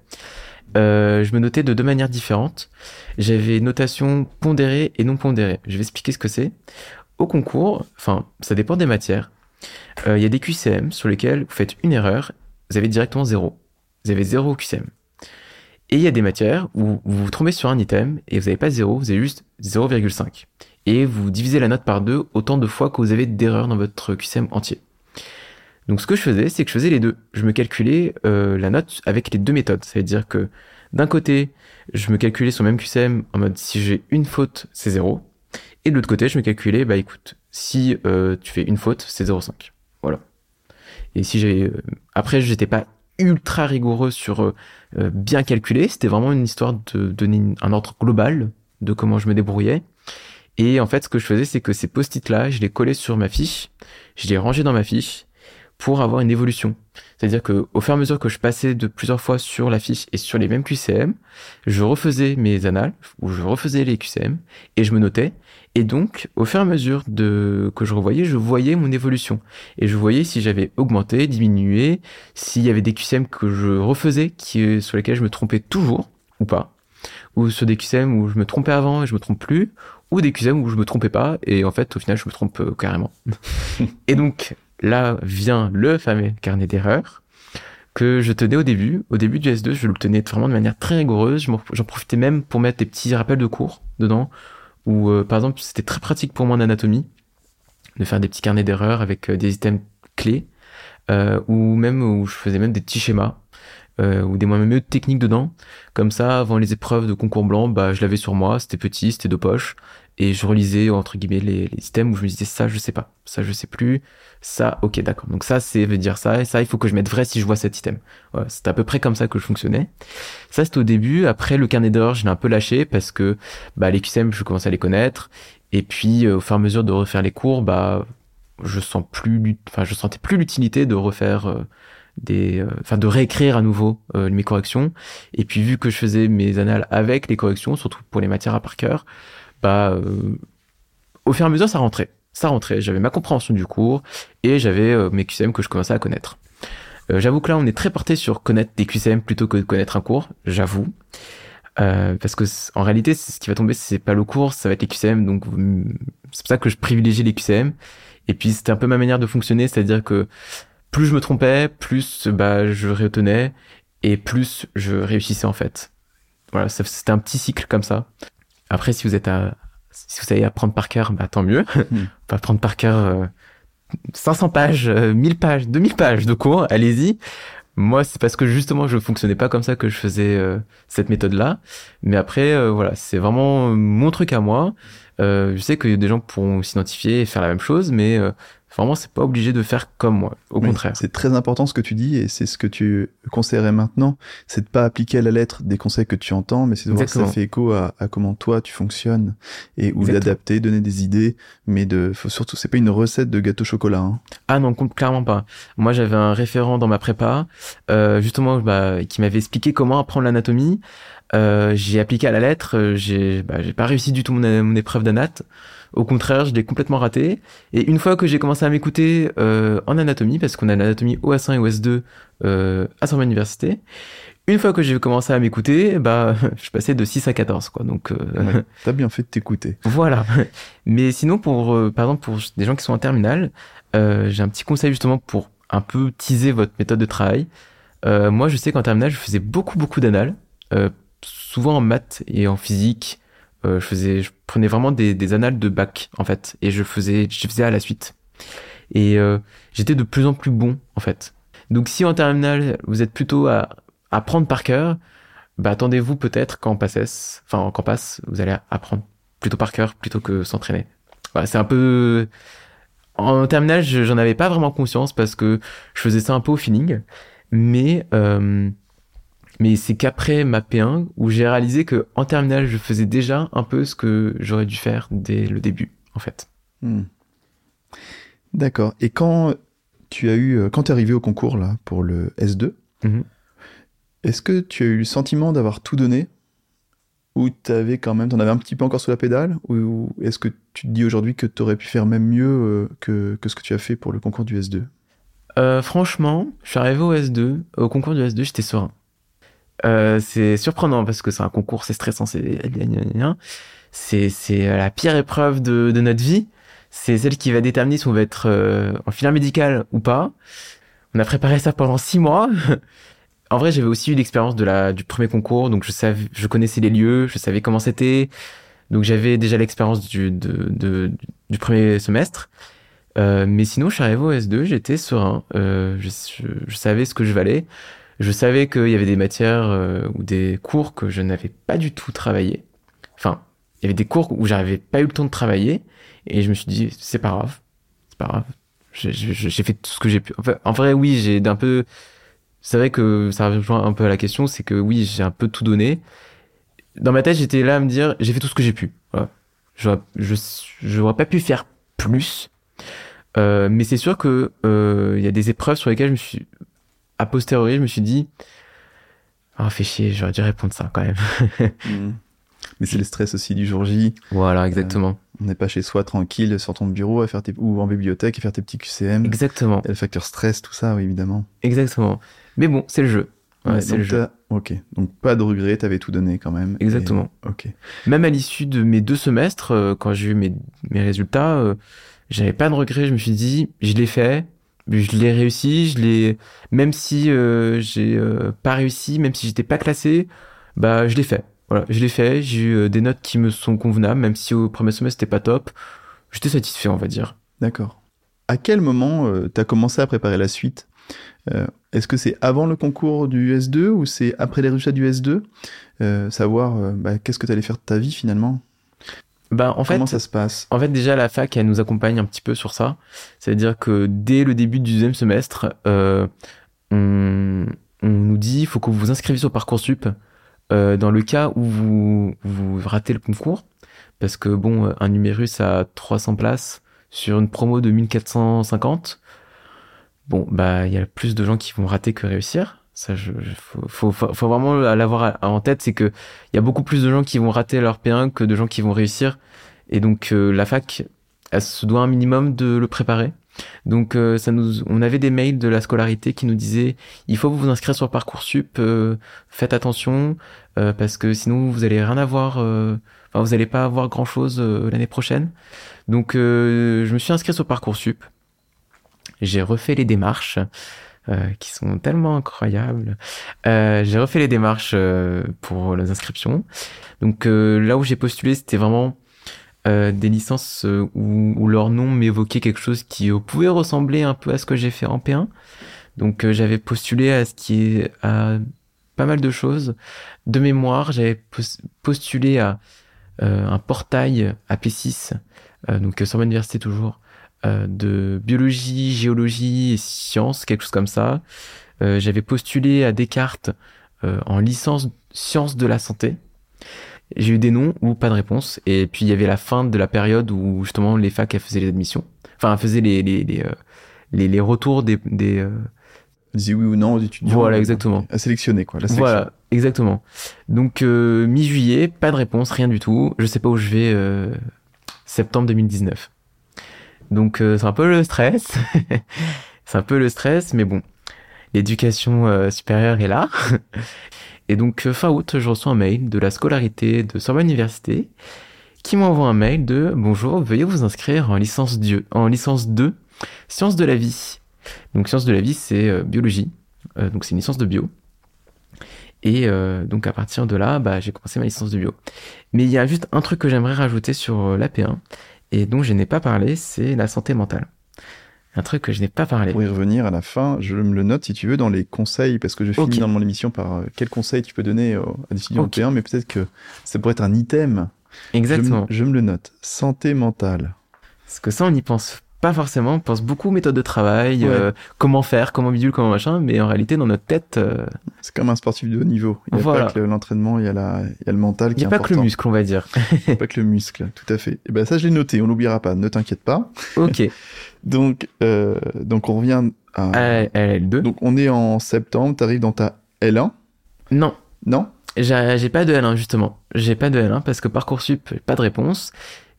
Euh, je me notais de deux manières différentes. J'avais notation pondérée et non pondérée. Je vais expliquer ce que c'est. Au concours, enfin, ça dépend des matières. Euh, Il y a des QCM sur lesquels vous faites une erreur, vous avez directement zéro. Vous avez zéro QCM. Et il y a des matières où vous vous trompez sur un item et vous n'avez pas zéro, vous avez juste 0,5 et vous divisez la note par deux autant de fois que vous avez d'erreurs dans votre QCM entier. Donc ce que je faisais, c'est que je faisais les deux. Je me calculais euh, la note avec les deux méthodes. Ça veut dire que d'un côté, je me calculais sur le même QCM en mode si j'ai une faute, c'est 0. Et de l'autre côté, je me calculais, bah écoute, si euh, tu fais une faute, c'est 0,5. Voilà. Et si j'ai... euh, Après, j'étais pas ultra rigoureux sur euh, euh, bien calculer. C'était vraiment une histoire de donner un ordre global de comment je me débrouillais. Et en fait, ce que je faisais, c'est que ces post-it-là, je les collais sur ma fiche, je les rangeais dans ma fiche pour avoir une évolution. C'est-à-dire que au fur et à mesure que je passais de plusieurs fois sur la fiche et sur les mêmes QCM, je refaisais mes annales ou je refaisais les QCM et je me notais. Et donc, au fur et à mesure de que je revoyais, je voyais mon évolution et je voyais si j'avais augmenté, diminué, s'il y avait des QCM que je refaisais qui sur lesquels je me trompais toujours ou pas, ou sur des QCM où je me trompais avant et je me trompe plus, ou des QCM où je me trompais pas et en fait au final je me trompe euh, carrément. et donc là vient le fameux carnet d'erreurs que je tenais au début. Au début du S2, je le tenais vraiment de manière très rigoureuse. J'en profitais même pour mettre des petits rappels de cours dedans, où euh, par exemple c'était très pratique pour moi en anatomie de faire des petits carnets d'erreurs avec euh, des items clés, euh, ou même où je faisais même des petits schémas euh, ou des moyens techniques dedans. Comme ça, avant les épreuves de concours blanc, bah, je l'avais sur moi, c'était petit, c'était deux poches, et je relisais, entre guillemets, les, les systèmes où je me disais, ça, je sais pas, ça, je sais plus, ça, ok, d'accord. Donc ça, c'est veut dire ça, et ça, il faut que je mette vrai si je vois cet item. Voilà, c'était à peu près comme ça que je fonctionnais. Ça, c'était au début. Après, le carnet d'erreurs, je l'ai un peu lâché parce que, bah, les QCM, je commençais à les connaître, et puis, euh, au fur et à mesure de refaire les cours, bah, je sens plus, enfin, je sentais plus l'utilité de refaire euh, des, euh, de réécrire à nouveau euh, mes corrections. Et puis, vu que je faisais mes annales avec les corrections, surtout pour les matières à par cœur, bah, euh, au fur et à mesure, ça rentrait. Ça rentrait. J'avais ma compréhension du cours et j'avais mes QCM que je commençais à connaître. J'avoue que là, on est très porté sur connaître des QCM plutôt que de connaître un cours. J'avoue. Euh, parce que en réalité, ce qui va tomber, c'est pas le cours, ça va être les QCM. Donc, c'est pour ça que je privilégie les QCM. Et puis, c'était un peu ma manière de fonctionner, c'est-à-dire que plus je me trompais, plus bah, je retenais et plus je réussissais en fait. Voilà, c'était un petit cycle comme ça. Après, si vous êtes à, si vous savez apprendre par cœur, bah tant mieux. Hmm. Pas apprendre par cœur euh, 500 pages, euh, 1000 pages, 2000 pages de cours, allez-y. Moi, c'est parce que justement, je fonctionnais pas comme ça que je faisais euh, cette méthode-là. Mais après, euh, voilà, c'est vraiment mon truc à moi. Euh, je sais que des gens pourront s'identifier et faire la même chose, mais euh, Vraiment, c'est pas obligé de faire comme moi. Au Oui, contraire. C'est très important ce que tu dis et c'est ce que tu conseillerais maintenant. C'est de pas appliquer à la lettre des conseils que tu entends, mais c'est de voir si ça fait écho à, à comment toi tu fonctionnes et ou d'adapter, donner des idées, mais de faut surtout c'est pas une recette de gâteau au chocolat. Hein. Ah non, clairement pas. Moi, j'avais un référent dans ma prépa, euh, justement, bah, qui m'avait expliqué comment apprendre l'anatomie. Euh, j'ai appliqué à la lettre. euh, J'ai, bah, j'ai pas réussi du tout mon, mon épreuve d'anat. Au contraire, je l'ai complètement raté. Et une fois que j'ai commencé à m'écouter euh, en anatomie, parce qu'on a l'anatomie OS1 et OS2 euh, à Sorbonne Université, une fois que j'ai commencé à m'écouter, bah, je passais de 6 à 14, quoi. Donc, euh, Ouais, T'as bien fait de t'écouter. voilà. Mais sinon, pour, euh, par exemple, pour des gens qui sont en terminale, euh, j'ai un petit conseil justement pour un peu teaser votre méthode de travail. Euh, moi, je sais qu'en terminale, je faisais beaucoup, beaucoup d'annales, euh, souvent en maths et en physique. Euh, je prenais vraiment des, annales de bac en fait, et je faisais, je faisais à la suite. Et euh, j'étais de plus en plus bon en fait. Donc, si en terminale vous êtes plutôt à apprendre par cœur, bah attendez-vous peut-être qu'en passes, enfin qu'en passe, vous allez apprendre plutôt par cœur plutôt que s'entraîner. Voilà, c'est un peu en terminale, je- j'en avais pas vraiment conscience parce que je faisais ça un peu au feeling, mais euh, mais c'est qu'après ma P1 où j'ai réalisé que en terminale, je faisais déjà un peu ce que j'aurais dû faire dès le début, en fait. Hmm. D'accord. Et quand tu as eu, euh, quand t'es arrivé au concours là pour le S2, Mhm. est-ce que tu as eu le sentiment d'avoir tout donné? Ou t'avais quand même, t'en avais un petit peu encore sous la pédale? Ou, ou est-ce que tu te dis aujourd'hui que t'aurais pu faire même mieux euh, que, que ce que tu as fait pour le concours du S2 Euh, franchement, je suis arrivé au S2, au concours du S2, j'étais serein. Euh, c'est surprenant parce que c'est un concours, c'est stressant, c'est c'est c'est la pire épreuve de, de notre vie. C'est celle qui va déterminer si on va être euh, en filière médicale ou pas. On a préparé ça pendant six mois. en vrai, j'avais aussi eu l'expérience de la du premier concours, donc je savais, je connaissais les lieux, je savais comment c'était, donc j'avais déjà l'expérience du de, de- du premier semestre. Euh, mais sinon, je suis arrivé au S2, j'étais serein. Euh, je, je- je savais ce que je valais. Je savais qu'il y avait des matières euh, ou des cours que je n'avais pas du tout travaillé. Enfin, il y avait des cours où j'avais pas eu le temps de travailler. Et je me suis dit, c'est pas grave. C'est pas grave. J'ai- fait tout ce que j'ai pu. Enfin, en vrai, oui, j'ai d'un peu. C'est vrai que ça rejoint un peu à la question, c'est que oui, j'ai un peu tout donné. Dans ma tête, j'étais là à me dire, j'ai fait tout ce que j'ai pu. Voilà. Je, j'aurais pas pu faire plus. Euh, mais c'est sûr que euh, il y a des épreuves sur lesquelles je me suis, a posteriori, je me suis dit, ah, fait chier, j'aurais dû répondre ça quand même. Hmm. Mais c'est le stress aussi du jour J. voilà, exactement, On n'est pas chez soi tranquille sur ton bureau à faire tes, ou en bibliothèque à faire tes petits QCM. exactement, Il y a le facteur stress, tout ça, oui, évidemment. exactement. Mais bon, c'est le jeu. Ouais, Ouais, c'est le jeu. Ok, donc pas de regret, t'avais tout donné quand même. Et- Exactement. Ok. Même à l'issue de mes deux semestres, euh, quand j'ai eu mes, mes résultats, euh, j'avais pas de regret. Je me suis dit, je l'ai fait, je l'ai réussi, je l'ai. Même si euh, j'ai euh, pas réussi, même si j'étais pas classé, bah je l'ai fait. Voilà, je l'ai fait. J'ai eu euh, des notes qui me sont convenables, même si au premier semestre c'était pas top. J'étais satisfait, on va dire. D'accord. À quel moment euh, t'as commencé à préparer la suite? Euh, Est-ce que c'est avant le concours du S2 ou c'est après les résultats du S2 Euh, Savoir bah, qu'est-ce que t'allais faire de ta vie finalement? Bah en fait, Comment ça se passe? En fait, déjà, la fac, elle nous accompagne un petit peu sur ça. C'est-à-dire que dès le début du deuxième semestre, euh, on, on nous dit il faut que vous vous inscriviez sur Parcoursup euh, dans le cas où vous, vous ratez le concours. Parce que, bon, un numérus à 300 places sur une promo de 1450, bon, bah, il y a plus de gens qui vont rater que réussir. Ça, je, faut, faut, faut- vraiment l'avoir en tête, c'est que il y a beaucoup plus de gens qui vont rater leur P1 que de gens qui vont réussir. Et donc euh, la fac, elle se doit un minimum de le préparer. Donc euh, ça nous, on avait des mails de la scolarité qui nous disaient il faut vous inscrire sur parcoursup, euh, faites attention euh, parce que sinon vous allez rien avoir, euh, enfin vous allez pas avoir grand chose l'année prochaine. Donc euh, je me suis inscrit sur parcoursup. J'ai refait les démarches. Euh, qui sont tellement incroyables. Euh, j'ai refait les démarches euh, pour les inscriptions. Donc là où j'ai postulé, c'était vraiment des licences où, où leur nom m'évoquait quelque chose qui pouvait ressembler un peu à ce que j'ai fait en P1. Donc j'avais postulé à ce qui est à pas mal de choses. De mémoire, j'avais pos- postulé à un portail à P6, euh, donc sur l'université toujours, euh, de biologie, géologie et sciences, quelque chose comme ça. Euh, j'avais postulé à Descartes euh, en licence sciences de la santé. J'ai eu des noms ou pas de réponse. Et puis il y avait la fin de la période où justement les facs elles faisaient les admissions. Enfin, elles faisaient les, les, les, euh, les, les retours des... des euh, Dis oui ou non aux étudiants. Voilà, exactement. À sélectionner, quoi. La sélection. Voilà, exactement. Donc euh, mi-juillet, pas de réponse, rien du tout. Je sais pas où je vais. euh, septembre 2019. Donc euh, c'est un peu le stress. c'est un peu le stress, mais bon, l'éducation euh, supérieure est là. Et donc euh, fin août, je reçois un mail de la scolarité de Sorbonne Université qui m'envoie un mail de bonjour, veuillez vous inscrire en licence Dieu, en licence 2, sciences de la vie. Donc sciences de la vie, c'est biologie. Donc c'est une licence de bio. Et donc à partir de là, bah, j'ai commencé ma licence de bio. Mais il y a juste un truc que j'aimerais rajouter sur euh, l'AP1 et dont je n'ai pas parlé, c'est la santé mentale. Un truc que je n'ai pas parlé. Pour y revenir à la fin, je me le note si tu veux dans les conseils, parce que je finis dans mon émission par euh, quels conseils tu peux donner à des étudiants Ok. européens, mais peut-être que ça pourrait être un item. Je Exactement. Je, me le note. Santé mentale. Parce que ça, on n'y pense pas forcément. On pense beaucoup aux méthodes de travail, Ouais. euh, comment faire, comment bidule, comment machin. Mais en réalité, dans notre tête, euh, C'est comme un sportif de haut niveau. Il n'y a Voilà. pas que le- l'entraînement, il y a la, il y a le mental il qui n'y est a pas que le muscle, on va dire. Pas que le muscle, tout à fait. Et ben ça, je l'ai noté. On l'oubliera pas. Ne t'inquiète pas. ok. Donc, euh, donc on revient à. À, à L2. Donc on est en septembre. T'arrives dans ta L1, Non, non? J'ai pas de L1, justement. J'ai pas de L1 parce que Parcoursup, pas de réponse.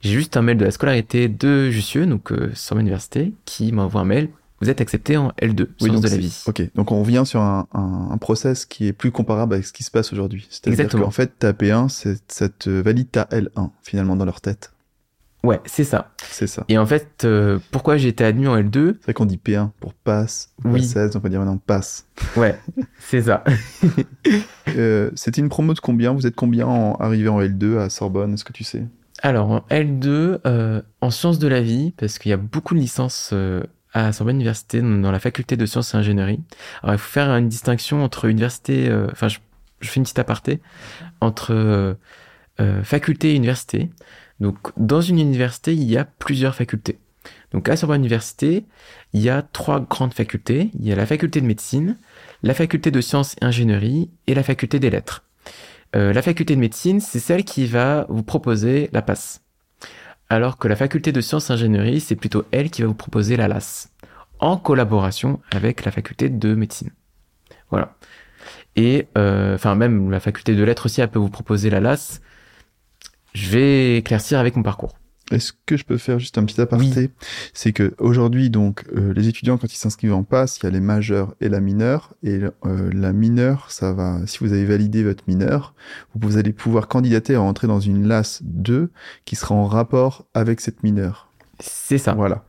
J'ai juste un mail de la scolarité de Jussieu, donc euh, sur l'université, qui m'envoie un mail. Vous êtes accepté en L2, sciences donc de la vie. Ok, donc on revient sur un, un, un process qui est plus comparable avec ce qui se passe aujourd'hui. C'est-à-dire Exactement. qu'en fait, ta P1, c'est- ça te valide ta L1, finalement, dans leur tête. Ouais, c'est ça. C'est ça. Et en fait, euh, pourquoi j'ai été admis en L2 C'est vrai qu'on dit P1 pour passe ou Oui. donc on va dire maintenant passe. Ouais, c'est ça. Euh, C'était une promo de combien? Vous êtes combien en, arrivé en L2 à Sorbonne Est-ce que tu sais? Alors, en L2, euh, en sciences de la vie, parce qu'il y a beaucoup de licences euh, à Sorbonne Université, dans la faculté de sciences et ingénierie. Alors, il faut faire une distinction entre université, euh, enfin, je, je fais une petite aparté, entre faculté et université. Donc, dans une université, il y a plusieurs facultés. Donc, à Sorbonne Université, il y a trois grandes facultés. Il y a la faculté de médecine, la faculté de sciences et ingénierie et la faculté des lettres. Euh, la faculté de médecine, c'est celle qui va vous proposer la passe. Alors que la faculté de sciences ingénierie, c'est plutôt elle qui va vous proposer la LAS, en collaboration avec la faculté de médecine. Voilà. Et, euh, enfin, même la faculté de lettres aussi, elle peut vous proposer la LAS. Je vais éclaircir avec mon parcours. Est-ce que je peux faire juste un petit aparté C'est que aujourd'hui, donc, euh, les étudiants quand ils s'inscrivent en passe, il y a les majeurs et la mineure. Et euh, la mineure, ça va. Si vous avez validé votre mineur, vous allez pouvoir candidater à entrer dans une LAS 2 qui sera en rapport avec cette mineure. C'est ça. Voilà.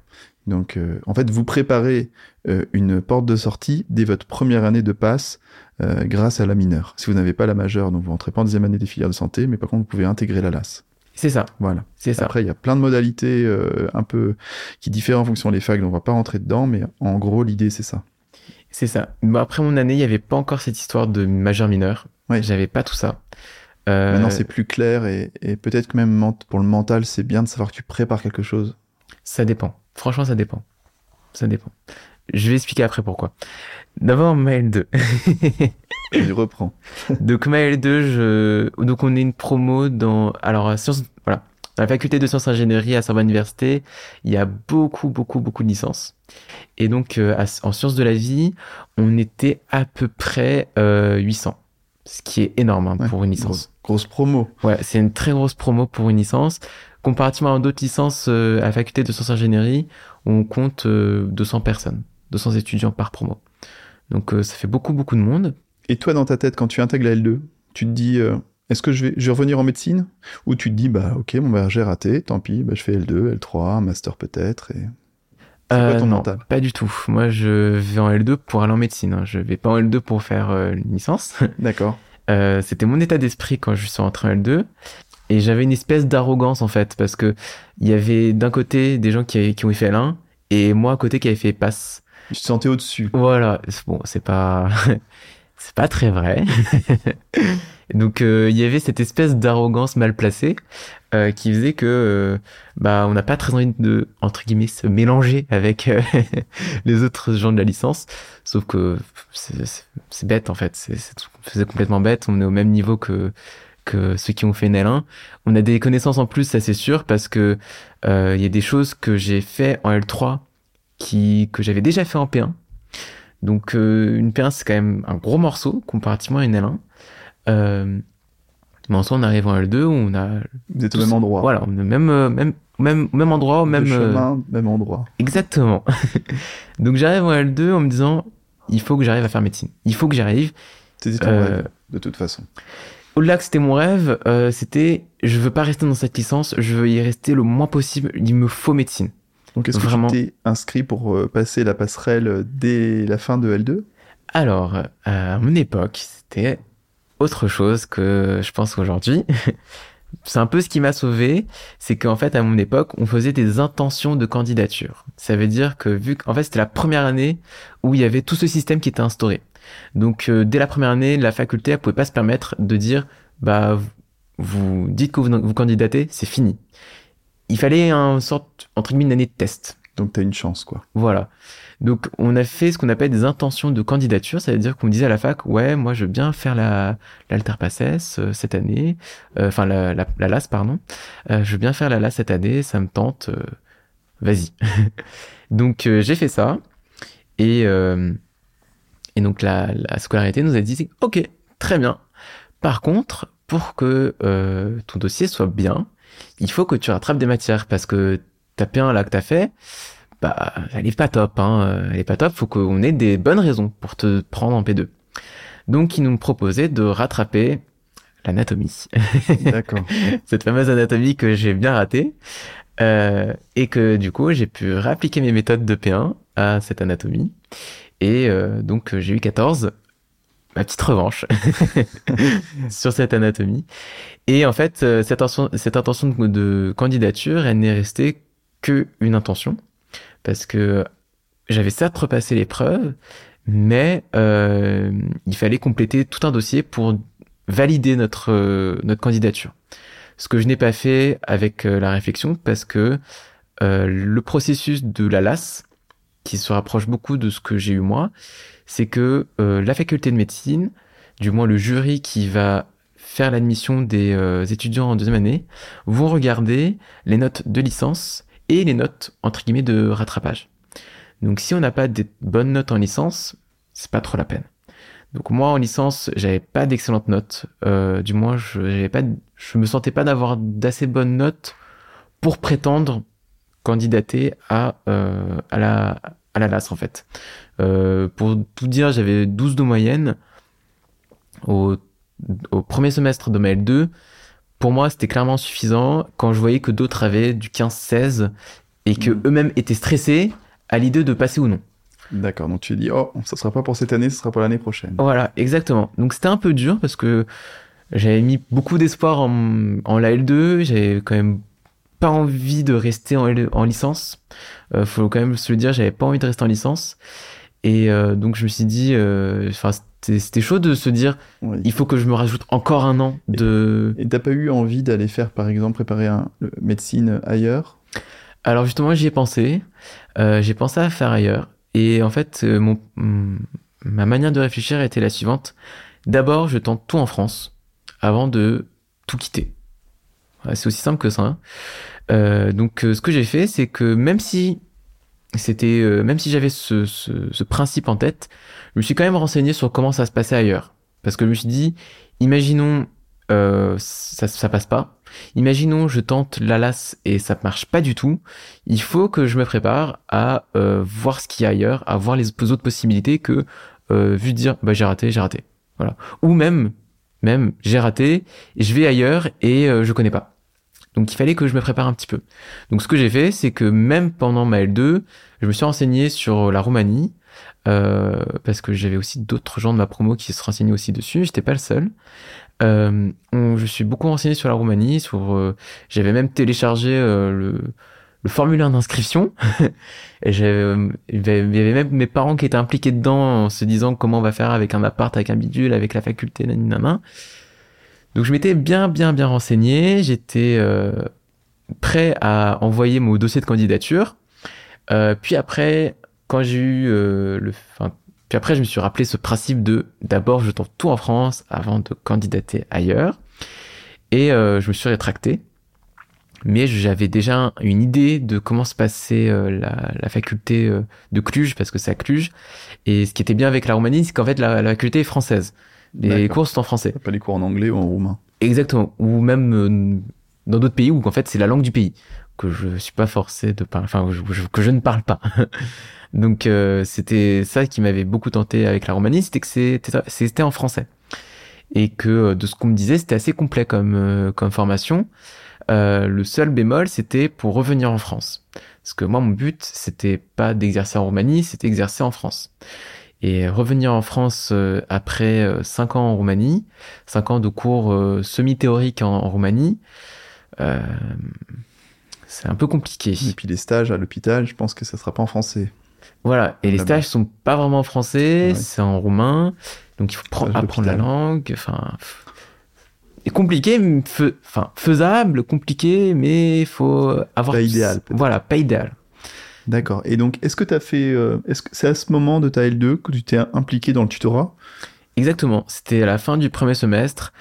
Donc, euh, en fait, vous préparez euh, une porte de sortie dès votre première année de passe euh, grâce à la mineure. Si vous n'avez pas la majeure, donc vous rentrez pas en deuxième année des filières de santé, mais par contre, vous pouvez intégrer la LAS. C'est ça. Voilà. C'est ça. Après, il y a plein de modalités euh, un peu qui diffèrent en fonction des facs, donc on va pas rentrer dedans, mais en gros, l'idée, c'est ça. C'est ça. Bon, après mon année, il n'y avait pas encore cette histoire de majeur mineur. Ouais. J'avais pas tout ça. Euh, Maintenant, c'est plus clair et, et peut-être que même pour le mental, c'est bien de savoir que tu prépares quelque chose. Ça dépend. Franchement, ça dépend. Ça dépend. Je vais expliquer après pourquoi. D'abord, ma L2. Et je reprends. donc, ma L2, je... donc on est une promo dans, alors, à sciences, voilà. Dans la faculté de sciences ingénierie à Sorbonne Université, il y a beaucoup, beaucoup, beaucoup de licences. Et donc, euh, en sciences de la vie, on était à peu près euh, 800. Ce qui est énorme hein, Ouais, pour une licence. Grosse, grosse promo. Ouais, c'est une très grosse promo pour une licence. Comparativement à d'autres licences euh, à la faculté de sciences ingénierie, on compte euh, 200 personnes, 200 étudiants par promo. Donc euh, ça fait beaucoup, beaucoup de monde. Et toi, dans ta tête, quand tu intègres la L2, tu te dis, euh, est-ce que je vais, je vais revenir en médecine? Ou tu te dis, bah ok, bon, bah, j'ai raté, tant pis, bah, je fais L2, L3, un master peut-être. Et... Quoi ton non, mental? pas du tout. Moi, je vais en L2 pour aller en médecine. hein. Je vais pas en L2 pour faire euh, une licence. D'accord. Euh, C'était mon état d'esprit quand je suis entré en L2. Et j'avais une espèce d'arrogance en fait, parce que il y avait d'un côté des gens qui, qui ont fait L1 et moi à côté qui avait fait passe. Tu te sentais au-dessus. Voilà, bon, c'est pas, c'est pas très vrai. Donc euh, il y avait cette espèce d'arrogance mal placée euh, qui faisait que euh, bah on n'a pas très envie de entre guillemets se mélanger avec les autres gens de la licence. Sauf que c'est- bête en fait, c'est complètement bête. On est au même niveau que que ceux qui ont fait une L1. On a des connaissances en plus, ça c'est sûr, parce que il y a des choses que j'ai fait en L3 qui que j'avais déjà fait en P1. Donc euh, une P1 c'est quand même un gros morceau comparativement à une L1. Euh, mais en soi, on arrive en L2 où on a Vous êtes au même endroit. Voilà, on est même euh, même même même endroit, au même euh, chemin, même endroit. exactement. Donc j'arrive en L2 en me disant il faut que j'arrive à faire médecine. Il faut que j'arrive. C'était ton Euh, rêve, de toute façon. Au-delà que c'était mon rêve, euh, c'était je veux pas rester dans cette licence, je veux y rester le moins possible. Il me faut médecine. Donc, est-ce que vraiment. tu t'es inscrit pour euh, passer la passerelle euh, dès la fin de L2 Alors, euh, à mon époque, c'était autre chose que je pense aujourd'hui. C'est un peu ce qui m'a sauvé, c'est qu'en fait, à mon époque, on faisait des intentions de candidature. Ça veut dire que vu qu'en fait, c'était la première année où il y avait tout ce système qui était instauré. Donc, euh, dès la première année, la faculté, elle pouvait pas se permettre de dire, bah, vous dites que vous, vous candidatez, c'est fini. Il fallait un sorte, entre guillemets, une année de test. Donc, tu as une chance, quoi. Voilà. Donc, on a fait ce qu'on appelle des intentions de candidature. Ça veut dire qu'on disait à la fac, ouais, moi, je veux bien faire la, l'alterpasses euh, cette année. Euh, Enfin, la, la, la LAS, pardon. Euh, je veux bien faire la LAS cette année. Ça me tente. Vas-y. donc, j'ai fait ça. Et, et donc, la, la scolarité nous a dit, OK, très bien. Par contre, pour que euh, ton dossier soit bien, il faut que tu rattrapes des matières parce que ta P1 là que t'as fait, bah, elle est pas top, hein. Elle est pas top. Faut qu'on ait des bonnes raisons pour te prendre en P2. Donc, ils nous proposaient de rattraper l'anatomie. D'accord. Cette fameuse anatomie que j'ai bien ratée. Euh, et que du coup, j'ai pu réappliquer mes méthodes de P1 à cette anatomie. Et euh, donc, j'ai eu 14. Ma petite revanche sur cette anatomie. Et en fait, euh, cette intention, de, candidature, elle n'est restée que une intention. Parce que j'avais certes repassé l'épreuve, mais euh, il fallait compléter tout un dossier pour valider notre, euh, notre candidature. Ce que je n'ai pas fait avec la réflexion parce que le processus de la LAS, qui se rapproche beaucoup de ce que j'ai eu moi, c'est que euh, la faculté de médecine, du moins le jury qui va faire l'admission des euh, étudiants en deuxième année, vont regarder les notes de licence et les notes entre guillemets de rattrapage. Donc si on n'a pas des bonnes notes en licence, c'est pas trop la peine. Donc moi en licence, j'avais pas d'excellentes notes. Euh, du moins, je pas, je me sentais pas d'avoir d'assez bonnes notes pour prétendre candidater à la à la en fait. Euh, pour tout dire, j'avais 12 de moyenne au au premier semestre de ma L2. Pour moi, c'était clairement suffisant quand je voyais que d'autres avaient du 15-16 et que Mhm. eux-mêmes étaient stressés à l'idée de passer ou non. D'accord. Donc, tu dit, oh, ça sera pas pour cette année, ce sera pour l'année prochaine. Voilà, exactement. Donc c'était un peu dur parce que j'avais mis beaucoup d'espoir en, en la L2, j'avais quand même pas envie de rester en, L- en licence. Euh, faut quand même se le dire, j'avais pas envie de rester en licence. Et euh, donc je me suis dit, euh, enfin c'était c'était chaud de se dire, Oui. il faut que je me rajoute encore un an de. Et t'as pas eu envie d'aller faire, par exemple, préparer un le- médecine ailleurs? Alors justement, j'y ai pensé. Euh, j'ai pensé à faire ailleurs. Et en fait, mon, mm, ma manière de réfléchir était la suivante. D'abord, je tente tout en France avant de tout quitter. C'est aussi simple que ça. hein. Donc, ce que j'ai fait, c'est que même si c'était, euh, même si j'avais ce, ce, principe en tête, je me suis quand même renseigné sur comment ça se passait ailleurs. Parce que je me suis dit, imaginons, euh, ça, ça passe pas. Imaginons, je tente l'ALAS et ça marche pas du tout. Il faut que je me prépare à euh, voir ce qu'il y a ailleurs, à voir les autres possibilités que euh, vu dire bah j'ai raté, j'ai raté. Voilà. Ou même même j'ai raté, je vais ailleurs et je connais pas. Donc il fallait que je me prépare un petit peu. Donc ce que j'ai fait, c'est que même pendant ma L2, je me suis renseigné sur la Roumanie euh, parce que j'avais aussi d'autres gens de ma promo qui se renseignaient aussi dessus. J'étais pas le seul. Euh, on- je suis beaucoup renseigné sur la Roumanie, sur euh, j'avais même téléchargé euh, le, le formulaire d'inscription. Et j'avais, euh, il y avait même mes parents qui étaient impliqués dedans en se disant comment on va faire avec un appart, avec un bidule, avec la faculté, nanana. Donc je m'étais bien, bien, bien renseigné. J'étais euh, prêt à envoyer mon dossier de candidature. Euh, puis après, quand j'ai eu euh, le, enfin, puis après, je me suis rappelé ce principe de d'abord je tente tout en France avant de candidater ailleurs. Et euh, je me suis rétracté. Mais j'avais déjà une idée de comment se passait euh, la, la, faculté euh, de Cluj, parce que c'est à Cluj. Et ce qui était bien avec la Roumanie, c'est qu'en fait, la, la, faculté est française. Les cours sont en français. Pas les cours en anglais ou en roumain. Exactement. Ou même euh, dans d'autres pays où en fait c'est la langue du pays que je suis pas forcé de parler, enfin je, que je ne parle pas. Donc euh, c'était ça qui m'avait beaucoup tenté avec la Roumanie, c'était que c'était en français et que euh, de ce qu'on me disait c'était assez complet comme euh, comme formation. Euh, le seul bémol c'était pour revenir en France, parce que moi mon but c'était pas d'exercer en Roumanie, c'était d'exercer en France. Et revenir en France euh, après euh, cinq ans en Roumanie, cinq ans de cours euh, semi-théoriques en, en, Roumanie, c'est un peu compliqué. Et puis les stages à l'hôpital, je pense que ça sera pas en français. Voilà, et les stages sont pas vraiment en français, ouais. c'est en roumain, donc il faut prendre, apprendre la langue. Enfin, et compliqué, enfin faisable, compliqué, mais il faut avoir. Pas idéal. Voilà, pas idéal. D'accord. Et donc, est-ce que tu as fait. Euh, c'est à ce moment de ta L2 que tu t'es impliqué dans le tutorat? Exactement. C'était à la fin du premier semestre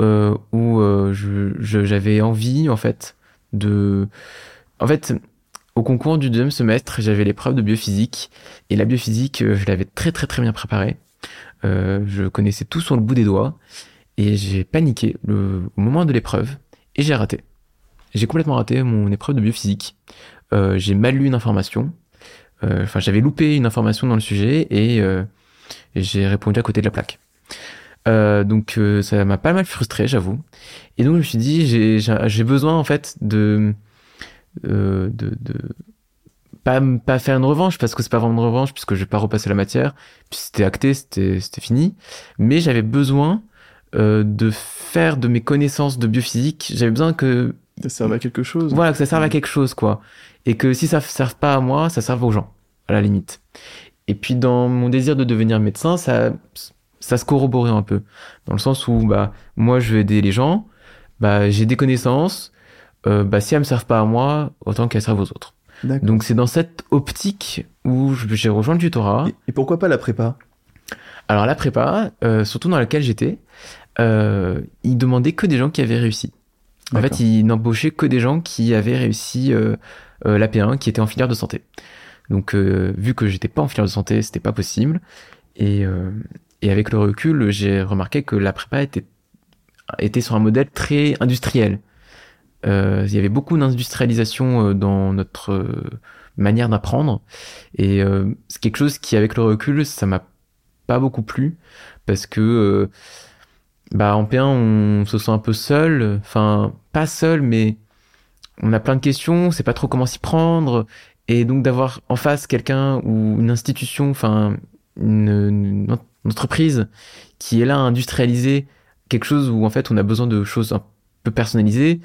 euh, où euh, j'avais envie, en fait, de. En fait, au concours du deuxième semestre, j'avais l'épreuve de biophysique. Et la biophysique, je l'avais très, très, très bien préparée. je connaissais tout sur le bout des doigts. Et j'ai paniqué au moment de l'épreuve. Et j'ai raté. J'ai complètement raté mon épreuve de biophysique euh, j'ai mal lu une information. Euh, enfin, j'avais loupé une information dans le sujet et, euh, et j'ai répondu à côté de la plaque. Euh, donc ça m'a pas mal frustré, j'avoue. Et donc je me suis dit, j'ai besoin en fait de, de, de pas, pas faire une revanche parce que c'est pas vraiment une revanche puisque je vais pas repasser la matière. Puis c'était acté, c'était fini. Mais j'avais besoin euh, de faire de mes connaissances de biophysique. J'avais besoin que ça serve à quelque chose. Voilà, que ça serve à quelque chose, quoi. Et que si ça ne serve pas à moi, ça serve aux gens, à la limite. Et puis, dans mon désir de devenir médecin, ça, ça se corroborait un peu. Dans le sens où, bah, moi, je veux aider les gens, bah, j'ai des connaissances, euh, bah, si elles me servent pas à moi, autant qu'elles servent aux autres. Donc, c'est dans cette optique où j'ai rejoint le tutorat. Et, et, pourquoi pas la prépa? Alors, la prépa, euh, surtout dans laquelle j'étais, euh, ils demandaient que des gens qui avaient réussi. En fait, ils n'embauchaient que des gens qui avaient réussi euh, euh, l'AP1, qui étaient en filière de santé. Donc, euh, vu que j'étais pas en filière de santé, c'était pas possible. Et, euh, et avec le recul, j'ai remarqué que la prépa était, était sur un modèle très industriel. Euh, il y avait beaucoup d'industrialisation dans notre manière d'apprendre. Et c'est quelque chose qui, avec le recul, ça m'a pas beaucoup plu. Parce que bah en P1 on se sent un peu seul, enfin pas seul mais on a plein de questions, on sait pas trop comment s'y prendre. Et donc d'avoir en face quelqu'un ou une institution, enfin une, une, entreprise qui est là à industrialiser quelque chose où en fait on a besoin de choses un peu personnalisées,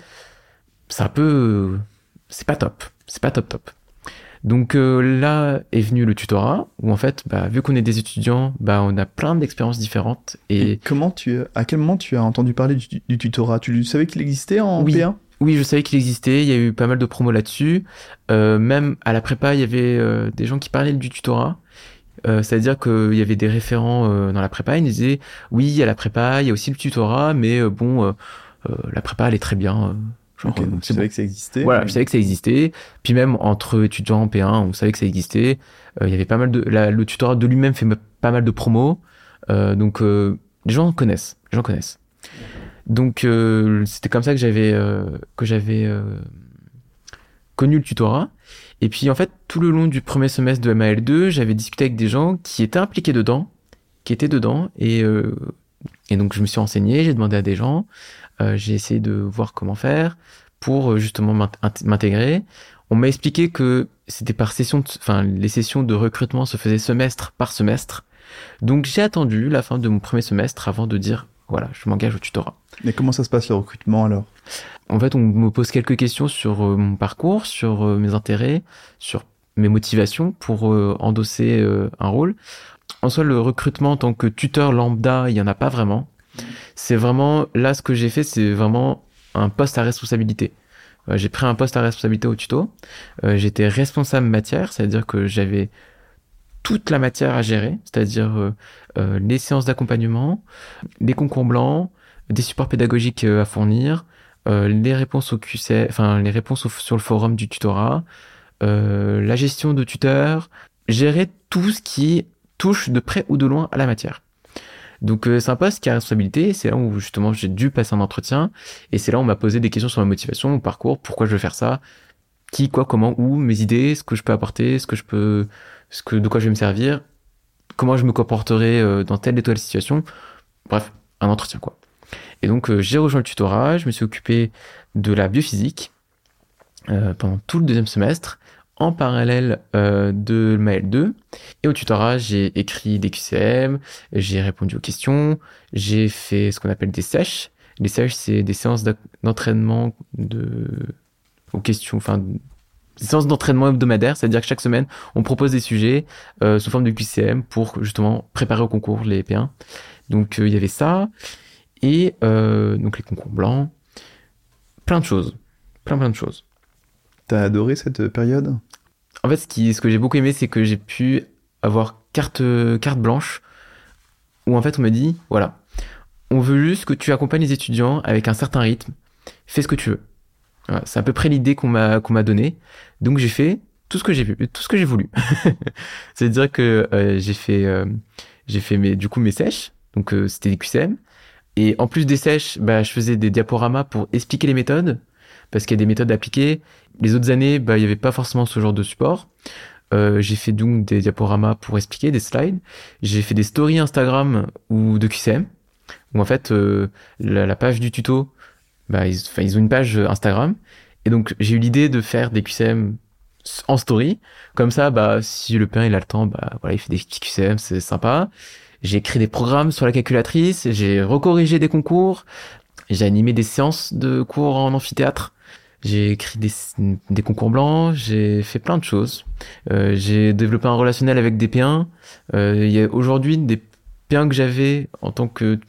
c'est un peu c'est pas top, c'est pas top top. Donc euh, là est venu le tutorat où en fait, bah, vu qu'on est des étudiants, bah, on a plein d'expériences différentes. Et... et, comment tu, à quel moment tu as entendu parler du, du tutorat? Tu savais qu'il existait en oui. P1 oui, je savais qu'il existait. Il y a eu pas mal de promos là-dessus. Euh, même à la prépa, il y avait euh, des gens qui parlaient du tutorat. Euh, C'est-à-dire qu'il y avait des référents euh, dans la prépa. Ils disaient oui, il y a la prépa, il y a aussi le tutorat, mais euh, bon, la prépa, elle est très bien. Genre, okay, donc tu savais que ça existait. Voilà, mais... je savais que ça existait. Puis même entre étudiants en P1, on savait que ça existait. Euh, il y avait pas mal de, la, le tutorat de lui-même fait pas mal de promos. Euh, donc euh, les gens connaissent, les gens connaissent. Donc c'était comme ça que j'avais que j'avais connu le tutorat. Et puis en fait tout le long du premier semestre de MAL2, j'avais discuté avec des gens qui étaient impliqués dedans, qui étaient dedans, et et donc je me suis renseigné, j'ai demandé à des gens. Euh, j'ai essayé de voir comment faire pour justement m'intégrer. On m'a expliqué que c'était par session, de, enfin les sessions de recrutement se faisaient semestre par semestre. Donc j'ai attendu la fin de mon premier semestre avant de dire voilà, je m'engage au tutorat. Mais comment ça se passe le recrutement alors? En fait, on me pose quelques questions sur euh, mon parcours, sur euh, mes intérêts, sur mes motivations pour euh, endosser euh, un rôle. En soi, le recrutement en tant que tuteur lambda, il y en a pas vraiment c'est vraiment là ce que j'ai fait, c'est vraiment un poste à responsabilité. Euh, j'ai pris un poste à responsabilité au tuto. Euh, j'étais responsable matière, c'est-à-dire que j'avais toute la matière à gérer, c'est-à-dire euh, les séances d'accompagnement, les concours blancs, des supports pédagogiques à fournir, les réponses au QC, enfin les réponses sur le forum du tutorat, la gestion de tuteurs, gérer tout ce qui touche de près ou de loin à la matière. Donc c'est un poste qui a responsabilité, c'est là où justement j'ai dû passer un entretien, et c'est là où on m'a posé des questions sur ma motivation, mon parcours, pourquoi je veux faire ça, qui, quoi, comment, où, mes idées, ce que je peux apporter, ce que je peux, ce que, de quoi je vais me servir, comment je me comporterai euh, dans telle et telle situation. Bref, un entretien quoi. Et donc euh, j'ai rejoint le tutorat, je me suis occupé de la biophysique euh, pendant tout le deuxième semestre en parallèle euh, de ma L2. Et au tutorat, j'ai écrit des QCM, j'ai répondu aux questions, j'ai fait ce qu'on appelle des sèches. Les sèches, c'est des séances d'entraînement de... aux questions, enfin, des séances d'entraînement hebdomadaires, c'est-à-dire que chaque semaine, on propose des sujets euh, sous forme de QCM pour justement préparer au concours les P1. Donc euh, il y avait ça, et donc les concours blancs, plein de choses, plein plein de choses. T'as adoré cette période? En fait, ce, qui, ce que j'ai beaucoup aimé, c'est que j'ai pu avoir carte, carte blanche où en fait on me dit voilà, on veut juste que tu accompagnes les étudiants avec un certain rythme, fais ce que tu veux. c'est à peu près l'idée qu'on m'a qu'on m'a donnée. Donc j'ai fait tout ce que j'ai tout ce que j'ai voulu. C'est-à-dire que euh, j'ai fait euh, j'ai fait mes du coup mes sèches, donc euh, c'était des QCM. Et en plus des sèches, bah, je faisais des diaporamas pour expliquer les méthodes, parce qu'il y a des méthodes appliquées. Les autres années, bah, il n'y avait pas forcément ce genre de support. Euh, j'ai fait donc des diaporamas pour expliquer, des slides. J'ai fait des stories Instagram ou de QCM, où en fait, euh, la, page du tuto, bah, ils, ont une page Instagram. Et donc, j'ai eu l'idée de faire des QCM en story. Comme ça, bah, si le père il a le temps, bah, voilà, il fait des petits QCM, c'est sympa. J'ai écrit des programmes sur la calculatrice, j'ai recorrigé des concours, j'ai animé des séances de cours en amphithéâtre. J'ai écrit des, des, concours blancs, j'ai fait plein de choses. Euh, j'ai développé un relationnel avec des P1. Euh, il y a aujourd'hui des P1 que j'avais en tant que...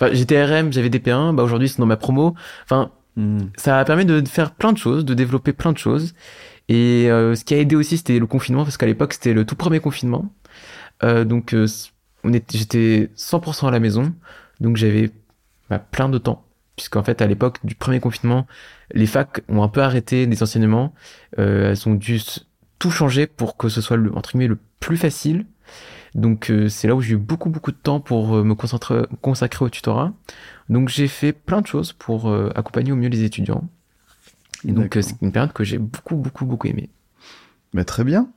Enfin, j'étais RM, j'avais des P1, bah aujourd'hui c'est dans ma promo. Enfin, hmm. ça a permis de faire plein de choses, de développer plein de choses. Et euh, ce qui a aidé aussi, c'était le confinement, parce qu'à l'époque, c'était le tout premier confinement. Euh, donc, euh, j'étais 100% à la maison, donc j'avais bah, plein de temps puisqu'en fait à l'époque du premier confinement, les facs ont un peu arrêté les enseignements, euh, elles ont dû tout changer pour que ce soit le, entre guillemets le plus facile. Donc euh, c'est là où j'ai eu beaucoup beaucoup de temps pour euh, me concentrer, consacrer au tutorat. Donc j'ai fait plein de choses pour accompagner au mieux les étudiants. Et donc c'est une période que j'ai beaucoup beaucoup beaucoup aimé. Mais très bien.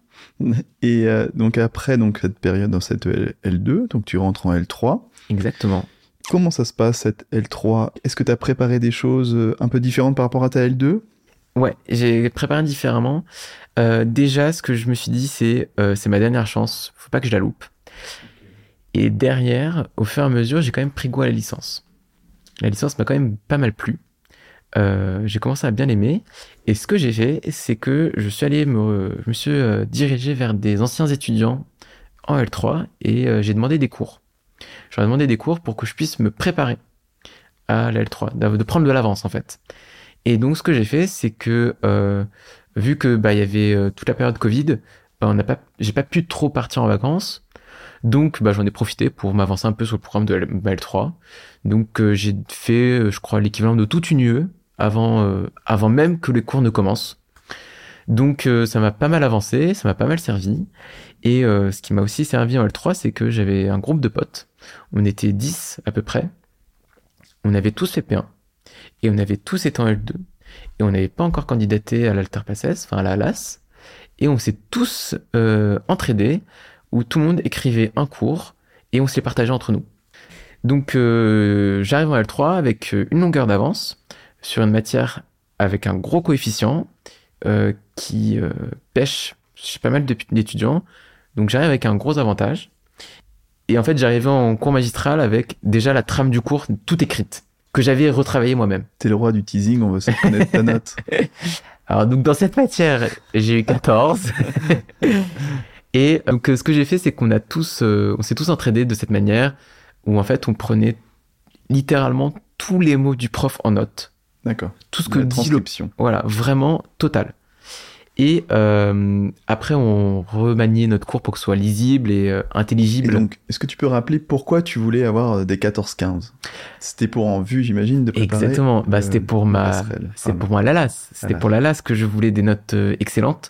Et donc après donc cette période dans cette L2, donc tu rentres en L3. Exactement. Comment ça se passe cette L3 Est-ce que tu as préparé des choses euh, un peu différentes par rapport à ta L2 Ouais, j'ai préparé différemment. Euh, déjà, ce que je me suis dit, c'est euh, c'est ma dernière chance, faut pas que je la loupe. Et derrière, au fur et à mesure, j'ai quand même pris goût à la licence. La licence m'a quand même pas mal plu. j'ai commencé à bien l'aimer. Et ce que j'ai fait, c'est que je suis allé me, je me suis dirigé vers des anciens étudiants en L3 et j'ai demandé des cours. J'aurais demandé des cours pour que je puisse me préparer à l'L3, de prendre de l'avance en fait. Et donc ce que j'ai fait, c'est que euh, vu que bah il y avait euh, toute la période Covid, bah, on n'a pas, j'ai pas pu trop partir en vacances. Donc bah, j'en ai profité pour m'avancer un peu sur le programme de L3. Donc euh, j'ai fait, je crois, l'équivalent de toute une UE avant, avant même que les cours ne commencent. Donc ça m'a pas mal avancé, ça m'a pas mal servi. Et ce qui m'a aussi servi en L3, c'est que j'avais un groupe de potes on était 10 à peu près. On avait tous fait P1. Et on avait tous été en L2. Et on n'avait pas encore candidaté à l'Alterpasses, enfin à la LAS. Et on s'est tous euh, entraînés, où tout le monde écrivait un cours, et on se les partageait entre nous. Donc euh, j'arrive en L3 avec une longueur d'avance sur une matière avec un gros coefficient euh, qui pêche chez pas mal d'étudiants. Donc j'arrive avec un gros avantage. Et en fait, j'arrivais en cours magistral avec déjà la trame du cours toute écrite, que j'avais retravaillé moi-même. T'es le roi du teasing, on veut se connaître ta note. Alors, donc, dans cette matière, j'ai eu 14. Et donc, ce que j'ai fait, c'est qu'on a tous, euh, on s'est tous entraînés de cette manière, où en fait, on prenait littéralement tous les mots du prof en note. D'accord. Tout ce que dit le voilà, vraiment total. Et euh, après, on remaniait notre cours pour que ce soit lisible et euh, Et intelligible. donc, est-ce que tu peux rappeler pourquoi tu voulais avoir des 14-15 C'était pour en vue, j'imagine, de préparer Exactement. Bah, c'était pour ma, c'est Pardon. pour moi la LAS. C'était pour la LAS que je voulais des notes euh, excellentes.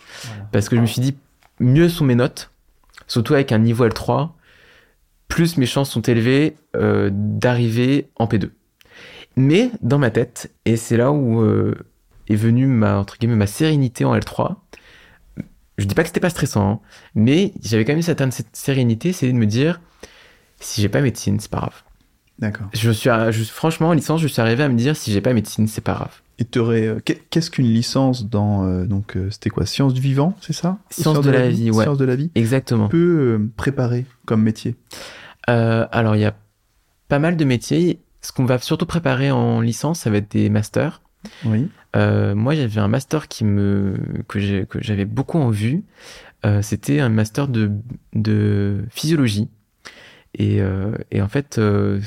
Parce que je me suis dit, mieux sont mes notes, surtout avec un niveau L3, plus mes chances sont élevées euh, d'arriver en P2. Mais dans ma tête, et c'est là où euh, est venue ma, entre guillemets, ma sérénité en L3, je dis pas que c'était pas stressant, hein, mais j'avais quand même certaine cette sérénité, c'est de me dire, si j'ai pas médecine, c'est pas grave. D'accord. Je suis, à- je- franchement, en licence, je suis arrivé à me dire, si j'ai pas médecine, c'est pas grave. Et euh, qu'est- qu'est-ce qu'une licence dans, euh, donc, euh, c'était quoi Sciences du vivant, c'est ça? Sciences de la vie, ouais. Sciences de la vie? Exactement. peut euh, préparer comme métier alors, il y a pas mal de métiers. Ce qu'on va surtout préparer en licence, ça va être des masters. Oui. Euh, moi, j'avais un master qui me que j'avais beaucoup en vue. Euh, C'était un master de, de physiologie. Et, euh, et en fait, euh,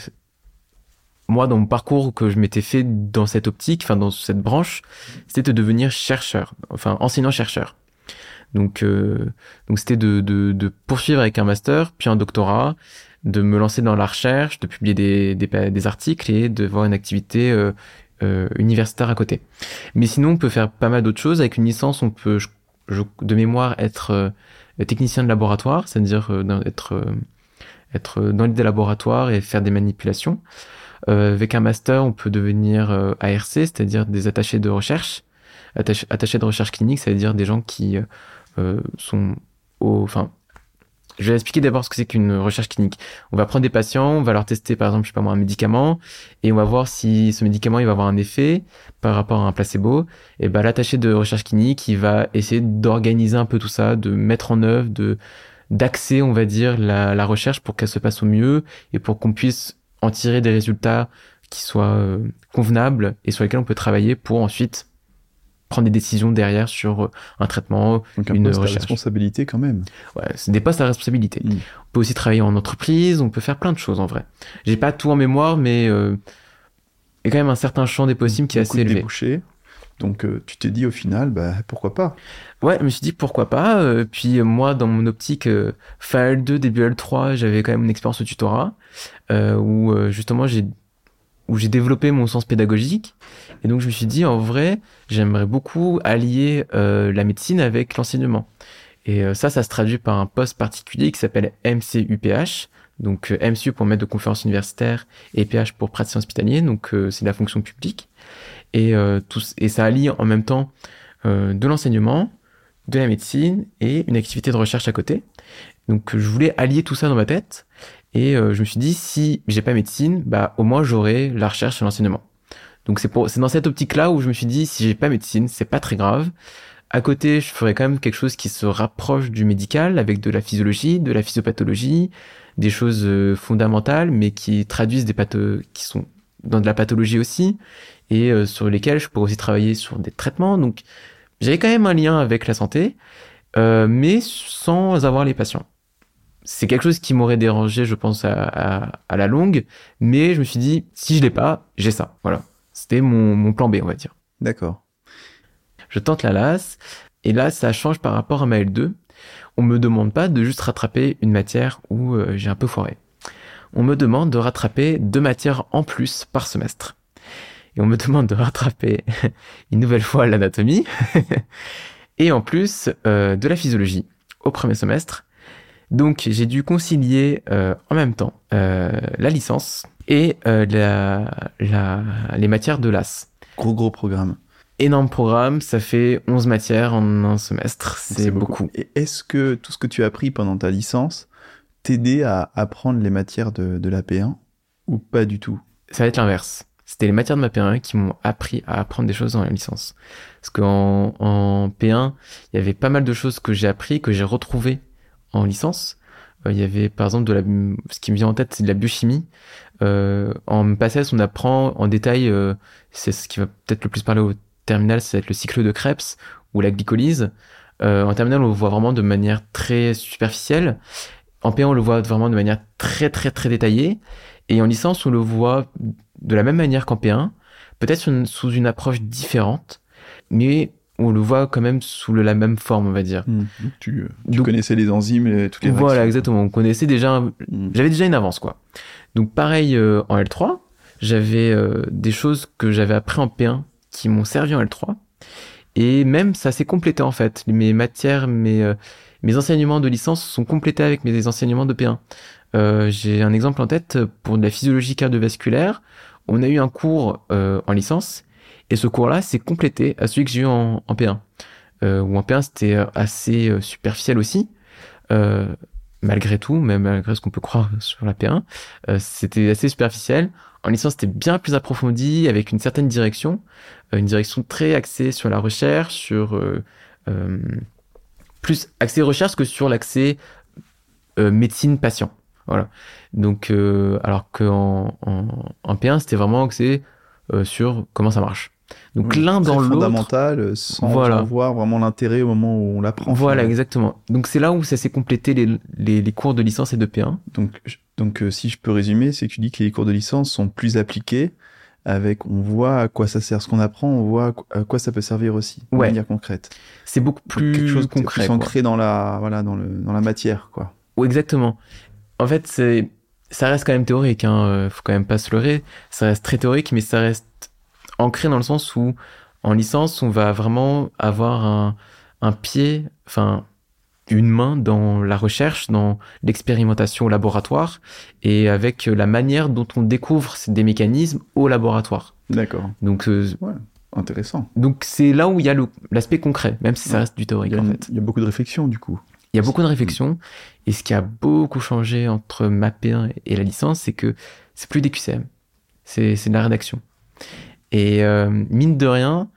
moi, dans mon parcours que je m'étais fait dans cette optique, enfin dans cette branche, c'était de devenir chercheur, enfin enseignant-chercheur. Donc, euh, donc c'était de, de, de poursuivre avec un master, puis un doctorat, de me lancer dans la recherche, de publier des, des, des articles et de voir une activité euh, euh, universitaire à côté. Mais sinon, on peut faire pas mal d'autres choses. Avec une licence, on peut, je- je- de mémoire, être euh, technicien de laboratoire, c'est-à-dire euh, être, euh, être dans des laboratoires et faire des manipulations. Euh, avec un master, on peut devenir euh, ARC, c'est-à-dire des attachés de recherche. Attaché- attachés de recherche clinique, c'est-à-dire des gens qui sont au... Enfin, je vais expliquer d'abord ce que c'est qu'une recherche clinique. On va prendre des patients, on va leur tester par exemple, je sais pas moi, un médicament, et on va voir si ce médicament il va avoir un effet par rapport à un placebo. Et ben l'attaché de recherche clinique, il va essayer d'organiser un peu tout ça, de mettre en œuvre, de d'axer, on va dire, la, la recherche pour qu'elle se passe au mieux et pour qu'on puisse en tirer des résultats qui soient euh, convenables et sur lesquels on peut travailler pour ensuite prendre des décisions derrière sur euh, un traitement. Donc un Une poste à recherche. responsabilité quand même. Ouais, c'est des postes à responsabilité. Mm. On peut aussi travailler en entreprise, on peut faire plein de choses en vrai. J'ai pas tout en mémoire, mais euh, il y a quand même un certain champ des possibles qui est assez élevé. débouchés. Donc euh, tu t'es dit au final, bah pourquoi pas? Ouais, je me suis dit pourquoi pas. euh, puis euh, moi, dans mon optique, fin L2, début L3, j'avais quand même une expérience au tutorat où justement j'ai où j'ai développé mon sens pédagogique. Et donc je me suis dit en vrai, j'aimerais beaucoup allier euh, la médecine avec l'enseignement. Et euh, ça, ça se traduit par un poste particulier qui s'appelle MCUPH. Donc euh, MCU pour maître de conférence universitaire et PH pour praticien hospitalier. Donc euh, c'est la fonction publique. Et, euh, tout, et ça allie en même temps de l'enseignement, de la médecine et une activité de recherche à côté. Donc je voulais allier tout ça dans ma tête et euh, je me suis dit si j'ai pas médecine, bah au moins j'aurai la recherche et l'enseignement. Donc c'est dans cette optique là où je me suis dit si j'ai pas médecine, c'est pas très grave. À côté, je ferais quand même quelque chose qui se rapproche du médical avec de la physiologie, de la physiopathologie, des choses euh, fondamentales mais qui traduisent des patho qui sont dans de la pathologie aussi et euh, sur lesquels je pourrais aussi travailler sur des traitements. Donc j'avais quand même un lien avec la santé, mais sans avoir les patients. C'est quelque chose qui m'aurait dérangé, je pense, à, à, à la longue, mais je me suis dit, si je l'ai pas, j'ai ça. Voilà. C'était mon, mon plan B, on va dire. D'accord. Je tente la LAS, et là, ça change par rapport à ma L2. On me demande pas de juste rattraper une matière où euh, j'ai un peu foiré. On me demande de rattraper deux matières en plus par semestre. Et on me demande de rattraper une nouvelle fois l'anatomie, et en plus euh, de la physiologie au premier semestre. Donc j'ai dû concilier euh, en même temps euh, la licence et euh, la, la, les matières de l'AS. Gros gros programme. Énorme programme, ça fait 11 matières en un semestre, c'est beaucoup. Et est-ce que tout ce que tu as appris pendant ta licence t'aidait à apprendre les matières de, de l'AP1 ou pas du tout? Ça va être l'inverse. C'était les matières de ma P1 qui m'ont appris à apprendre des choses dans la licence. Parce qu'en en P1, il y avait pas mal de choses que j'ai appris, que j'ai retrouvées en licence. Euh, il y avait par exemple de la, ce qui me vient en tête, c'est de la biochimie. Euh, en PACES, on apprend en détail, euh, c'est ce qui va peut-être le plus parler au terminal, c'est être le cycle de Krebs ou la glycolyse. Euh, en terminal, on le voit vraiment de manière très superficielle. En P1, on le voit vraiment de manière très très très détaillée. Et en licence, on le voit de la même manière qu'en P1, peut-être sous une approche différente, mais on le voit quand même sous la même forme, on va dire. Hmm. Tu, tu connaissais les enzymes et toutes les Voilà, exactement. On connaissait déjà, hmm. j'avais déjà une avance, quoi. Donc pareil euh, en L3, j'avais euh, des choses que j'avais appris en P1 qui m'ont servi en L3. Et même ça s'est complété en fait. Mes matières, mes, euh, mes enseignements de licence sont complétés avec mes enseignements de P1. J'ai un exemple en tête pour de la physiologie cardiovasculaire. On a eu un cours en licence et ce cours-là s'est complété à celui que j'ai eu en, en P1. Euh, où en P1 c'était assez superficiel aussi. Euh, malgré tout, même malgré ce qu'on peut croire sur la P1, euh, c'était assez superficiel. En licence, c'était bien plus approfondi, avec une certaine direction, euh, une direction très axée sur la recherche, sur euh, plus axée recherche que sur l'accès médecine patient. Voilà. Donc, alors qu'en en, en P1, c'était vraiment axé sur comment ça marche. Donc l'un dans l'autre. fondamental, sans voilà. voir vraiment l'intérêt au moment où on l'apprend. Voilà, exactement. Donc c'est là où ça s'est complété les, les, les, cours de licence et de P1. Donc, donc euh, si je peux résumer, c'est que tu dis que les cours de licence sont plus appliqués, avec on voit à quoi ça sert ce qu'on apprend, on voit à quoi ça peut servir aussi, de manière concrète. C'est beaucoup plus quelque chose concret, plus ancré dans la voilà dans le dans la matière quoi. Oui, exactement. En fait, c'est ça reste quand même théorique, hein. Euh, faut quand même pas se leurrer. Ça reste très théorique, mais ça reste ancré dans le sens où en licence, on va vraiment avoir un, un pied, enfin une main dans la recherche, dans l'expérimentation au laboratoire et avec la manière dont on découvre des mécanismes au laboratoire. D'accord. Donc, euh, ouais, intéressant. Donc c'est là où il y a l'aspect concret, même si ça reste du théorique en fait. Il y a beaucoup de réflexion du coup. Il y a beaucoup de réflexion et ce qui a beaucoup changé entre ma P1 et la licence, c'est que c'est plus des QCM, c'est de la rédaction. Et euh, mine de rien,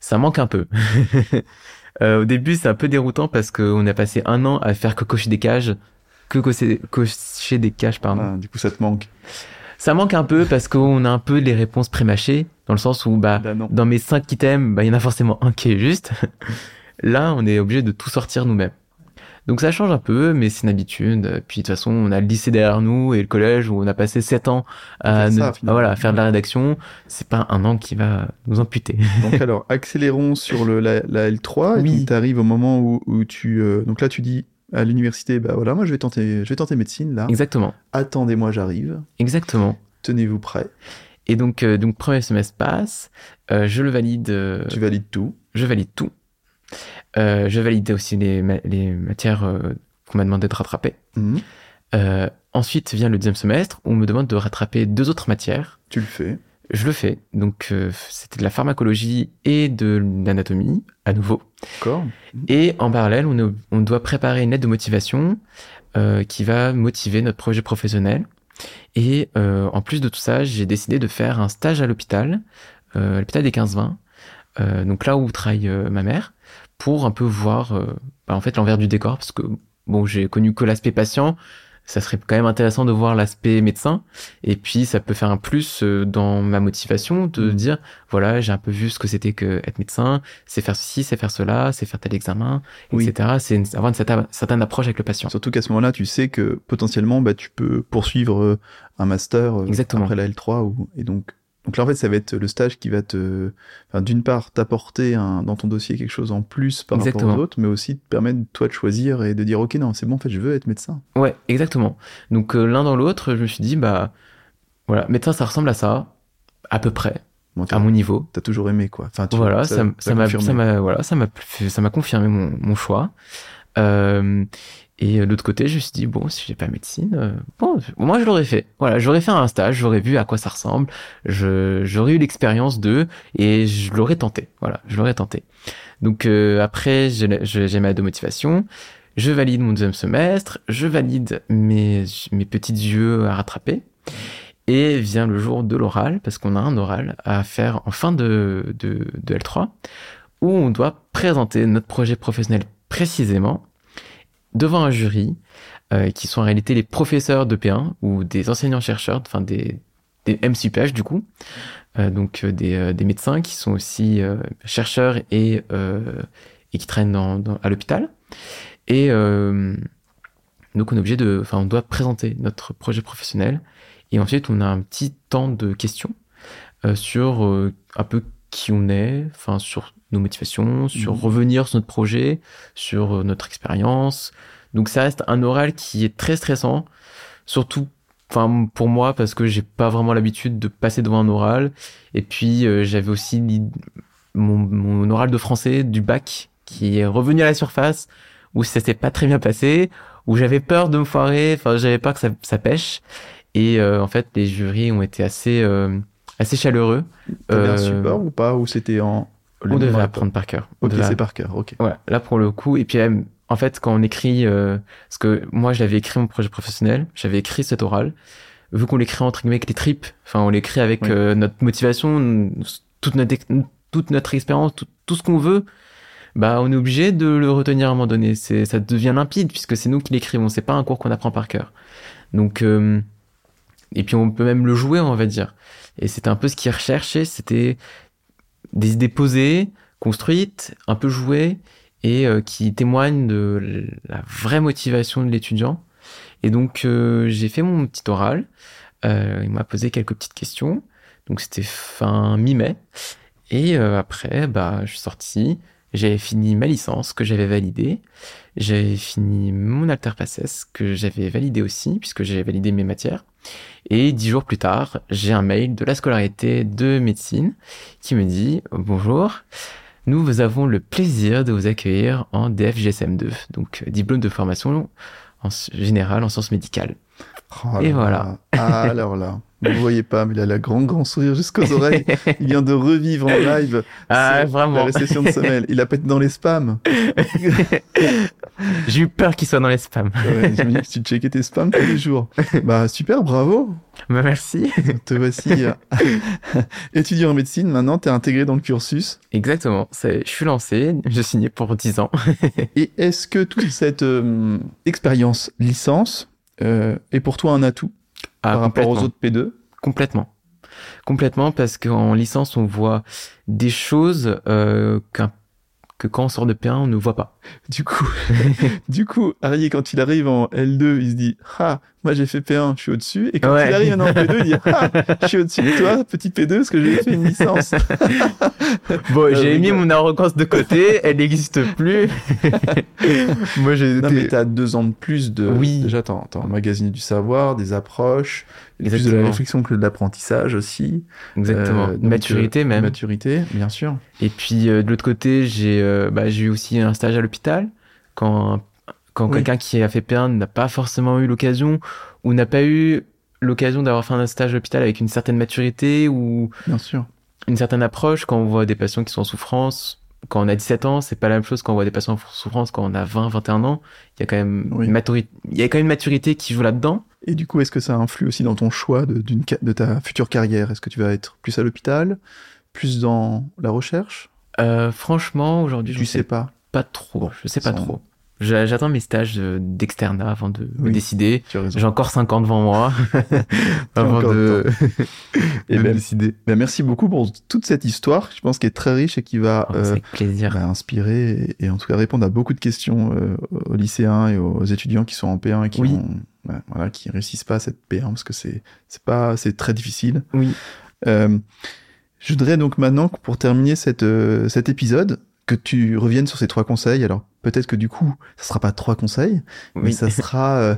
ça manque un peu. euh, au début, c'est un peu déroutant parce qu'on a passé un an à faire que cocher des cages, que cocher, cocher des cages, pardon. Ah, du coup, ça te manque. Ça manque un peu parce qu'on a un peu les réponses prémâchées, dans le sens où bah, bah dans mes cinq items, bah, il y en a forcément un qui est juste. Là, on est obligé de tout sortir nous-mêmes. Donc ça change un peu, mais c'est une habitude. Puis de toute façon, on a le lycée derrière nous et le collège où on a passé sept ans à, voilà, faire de la rédaction. C'est pas un an qui va nous amputer. Donc alors, accélérons sur le, la, L3. Oui. Tu arrives au moment où, où tu... Euh, donc là, tu dis à l'université, bah voilà, moi je vais tenter, je vais tenter médecine là. Exactement. Attendez-moi, j'arrive. Exactement. Tenez-vous prêt. Et donc, euh, donc premier semestre passe, euh, je le valide. tu valides tout. Je valide tout. Euh, je valide aussi les, les matières euh, qu'on m'a demandé de rattraper. Mhm. Euh, ensuite vient le deuxième semestre où on me demande de rattraper deux autres matières. Tu le fais. Je le fais. Donc c'était de la pharmacologie et de l'anatomie à nouveau. D'accord. Et en parallèle, on, on, doit préparer une lettre de motivation qui va motiver notre projet professionnel. Et en plus de tout ça, j'ai décidé de faire un stage à l'hôpital, à l'hôpital des 15-20, donc là où travaille ma mère pour un peu voir euh, bah, en fait l'envers du décor parce que bon j'ai connu que l'aspect patient. Ça serait quand même intéressant de voir l'aspect médecin. Et puis ça peut faire un plus euh, dans ma motivation de mmh. dire voilà j'ai un peu vu ce que c'était que être médecin. C'est faire ceci c'est faire cela c'est faire tel examen etc c'est avoir une certaine, approche avec le patient. Surtout qu'à ce moment-là tu sais que potentiellement bah tu peux poursuivre euh, un master Exactement. après la L3 ou, et donc donc là, en fait, ça va être le stage qui va te, enfin, d'une part, t'apporter dans ton dossier quelque chose en plus par rapport aux autres, mais aussi te permettre, toi, de choisir et de dire, OK, non, c'est bon, en fait, je veux être médecin. Ouais, exactement. Donc, euh, l'un dans l'autre, je me suis dit, bah, voilà, médecin, ça ressemble à ça, à peu près. à mon niveau. T'as toujours aimé, quoi. Enfin, tu, voilà, ça, ça m'a, ça m'a, voilà, ça m'a, ça m'a confirmé mon, mon choix. Euh, et euh, de l'autre côté, je me suis dit, bon, si j'ai pas médecine, euh, bon, moi je l'aurais fait. Voilà, j'aurais fait un stage, j'aurais vu à quoi ça ressemble, j'aurais eu l'expérience d'eux et je l'aurais tenté. Voilà, je l'aurais tenté. Donc euh, après, j'ai ma de motivation, je valide mon deuxième semestre, je valide mes, mes petits yeux à rattraper. Et vient le jour de l'oral, parce qu'on a un oral à faire en fin de, de, de L3, où on doit présenter notre projet professionnel précisément devant un jury, euh, qui sont en réalité les professeurs de P1 ou des enseignants-chercheurs, enfin des, MCPH du coup, euh, donc euh, des, médecins qui sont aussi chercheurs et, et qui traînent dans, à l'hôpital. Et donc on est obligé de, enfin on doit présenter notre projet professionnel Et ensuite, on a un petit temps de questions sur un peu qui on est, enfin sur nos motivations, sur Mhm. revenir sur notre projet, sur notre expérience. Donc ça reste un oral qui est très stressant, surtout enfin pour moi parce que j'ai pas vraiment l'habitude de passer devant un oral et puis euh, j'avais aussi mon oral de français du bac qui est revenu à la surface où ça s'est pas très bien passé où j'avais peur de me foirer enfin j'avais peur que ça, ça pêche et euh, en fait les jurys ont été assez euh, assez chaleureux T'avais un Euh, support ou pas Ou c'était en. On devait apprendre par cœur On Ok, devait c'est par cœur, ok. voilà, là pour le coup. Et puis en fait, quand on écrit, euh, parce que moi j'avais écrit mon projet professionnel, j'avais écrit cet oral. Vu qu'on l'écrit entre guillemets avec les tripes, enfin on l'écrit avec Oui. euh, notre motivation, toute notre toute notre expérience, tout, tout ce qu'on veut, bah on est obligé de le retenir à un moment donné. C'est ça devient limpide puisque c'est nous qui l'écrivons. C'est pas un cours qu'on apprend par cœur. Donc euh, et puis on peut même le jouer, on va dire. Et c'était un peu ce qu'il recherchait, c'était des idées posées, construites, un peu jouées et euh, qui témoignent de la vraie motivation de l'étudiant. Et donc euh, j'ai fait mon petit oral. Euh, il m'a posé quelques petites questions. Donc c'était fin mi-mai. Et après, bah, je suis sorti. J'avais fini ma licence que j'avais validée. J'avais fini mon alter passes que j'avais validé aussi puisque j'avais validé mes matières. Et dix jours plus tard, j'ai un mail de la scolarité de médecine qui me dit bonjour. Nous vous avons le plaisir de vous accueillir en DFGSM2, donc euh, diplôme de formation en générale en sciences médicales. Oh Et là voilà. là. Ah, alors là. Vous ne voyez pas, mais il a la grand, grand sourire jusqu'aux oreilles. Il vient de revivre en live Ah, vraiment. la récession de semelle. Il a pas été dans les spams. J'ai eu peur qu'il soit dans les spams. Ouais, J'imagine que tu checkais tes spams tous les jours. Bah, super, bravo. Bah, merci. Te voici euh, étudiant en médecine. Maintenant, tu es intégré dans le cursus. Exactement. Je suis lancé, je signais pour 10 ans. Et est-ce que toute cette euh, expérience licence euh, est pour toi un atout Ah, par rapport aux autres P2 Complètement. Complètement, parce qu'en licence, on voit des choses euh, que quand on sort de P1, on ne voit pas. Du coup, du coup, Harry, quand il arrive en L2, il se dit Ah, moi j'ai fait P1, je suis au-dessus. Et quand Ouais. il arrive en P2, il dit Ah, je suis au-dessus de toi, petit P2, parce que j'ai fait une licence. Bon, Euh, j'ai mis mon arrogance de côté, elle n'existe plus. Moi, j'ai Non, été- mais t'as deux ans de plus de. Oui. Déjà, t'as t'as emmagasiné du savoir, des approches, plus de la Exactement. réflexion que de l'apprentissage aussi. Exactement. Euh, Maturité euh, même. Maturité, bien sûr. Et puis euh, de l'autre côté, j'ai euh, bah, j'ai eu aussi un stage à l'hôpital quand quand Oui. quelqu'un qui a fait P1 n'a pas forcément eu l'occasion ou n'a pas eu l'occasion d'avoir fait un stage à l'hôpital avec une certaine maturité ou Bien sûr. une certaine approche quand on voit des patients qui sont en souffrance. Quand on a 17 ans, c'est pas la même chose quand on voit des patients en souffrance quand on a 20, 21 ans. Il y a quand même Oui. une maturité, il y a quand même une maturité qui joue là-dedans. Et du coup, est-ce que ça influe aussi dans ton choix de, ta future carrière? Est-ce que tu vas être plus à l'hôpital, plus dans la recherche? Euh, franchement, aujourd'hui, je sais sais pas. Pas trop. Je sais pas Sans- trop. J'a- J'attends mes stages euh, d'externat avant de me décider. J'ai encore 5 ans devant moi avant de, Eh de me ben, décider. ben, merci beaucoup pour toute cette histoire, je pense qu'elle est très riche et qui va Oh, euh, plaisir. bah, inspirer et, et en tout cas répondre à beaucoup de questions euh, aux lycéens et aux étudiants qui sont en P1 et qui Oui. ont, bah, voilà, qui réussissent pas à cette P1 parce que c'est c'est pas c'est très difficile. Oui. Euh, je voudrais donc maintenant pour terminer cette, euh, cet épisode que tu reviennes sur ces trois conseils. Alors peut-être que du coup ça sera pas trois conseils, mais ça sera euh,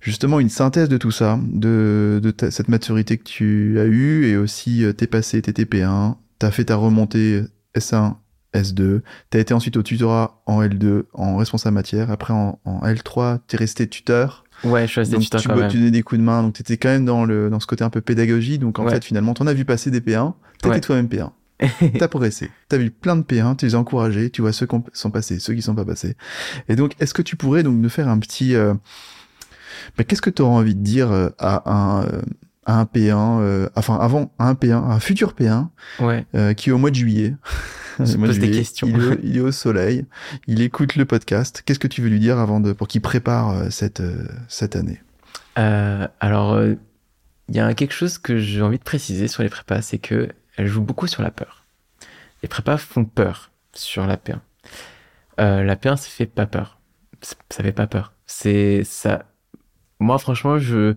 justement une synthèse de tout ça, de, de ta- cette maturité que tu as eue et aussi euh, t'es passé, t'es TP1, t'as fait ta remontée S1, S2, t'as été ensuite au tutorat en L2 en responsable matière, après en, en L3 t'es resté tuteur, Ouais, je suis resté donc tuteur tu, quand même. tu donnais des coups de main, donc t'étais quand même dans, le, dans ce côté un peu pédagogie, donc en Ouais. fait finalement t'en as vu passer des P1, t'étais Ouais. toi-même P1. T'as progressé. T'as vu plein de P1, tu les as encouragés, tu vois ceux qui ont- sont passés, ceux qui sont pas passés. Et donc, est-ce que tu pourrais donc nous faire un petit... euh, bah, Qu'est-ce que tu auras envie de dire euh, à un, euh, à un P1, euh, enfin avant à un P1, à un futur P1, Ouais. euh, qui est au mois de juillet, de pose des questions. Il, est au, il est au soleil, il écoute le podcast. Qu'est-ce que tu veux lui dire avant de, pour qu'il prépare euh, cette, cette année? Euh, alors, euh, il y a quelque chose que j'ai envie de préciser sur les prépas, c'est que elles jouent beaucoup sur la peur. Les prépas font peur sur la P1. Euh, la P1, ça fait pas peur. Ça ça fait pas peur. C'est ça. Moi, franchement, je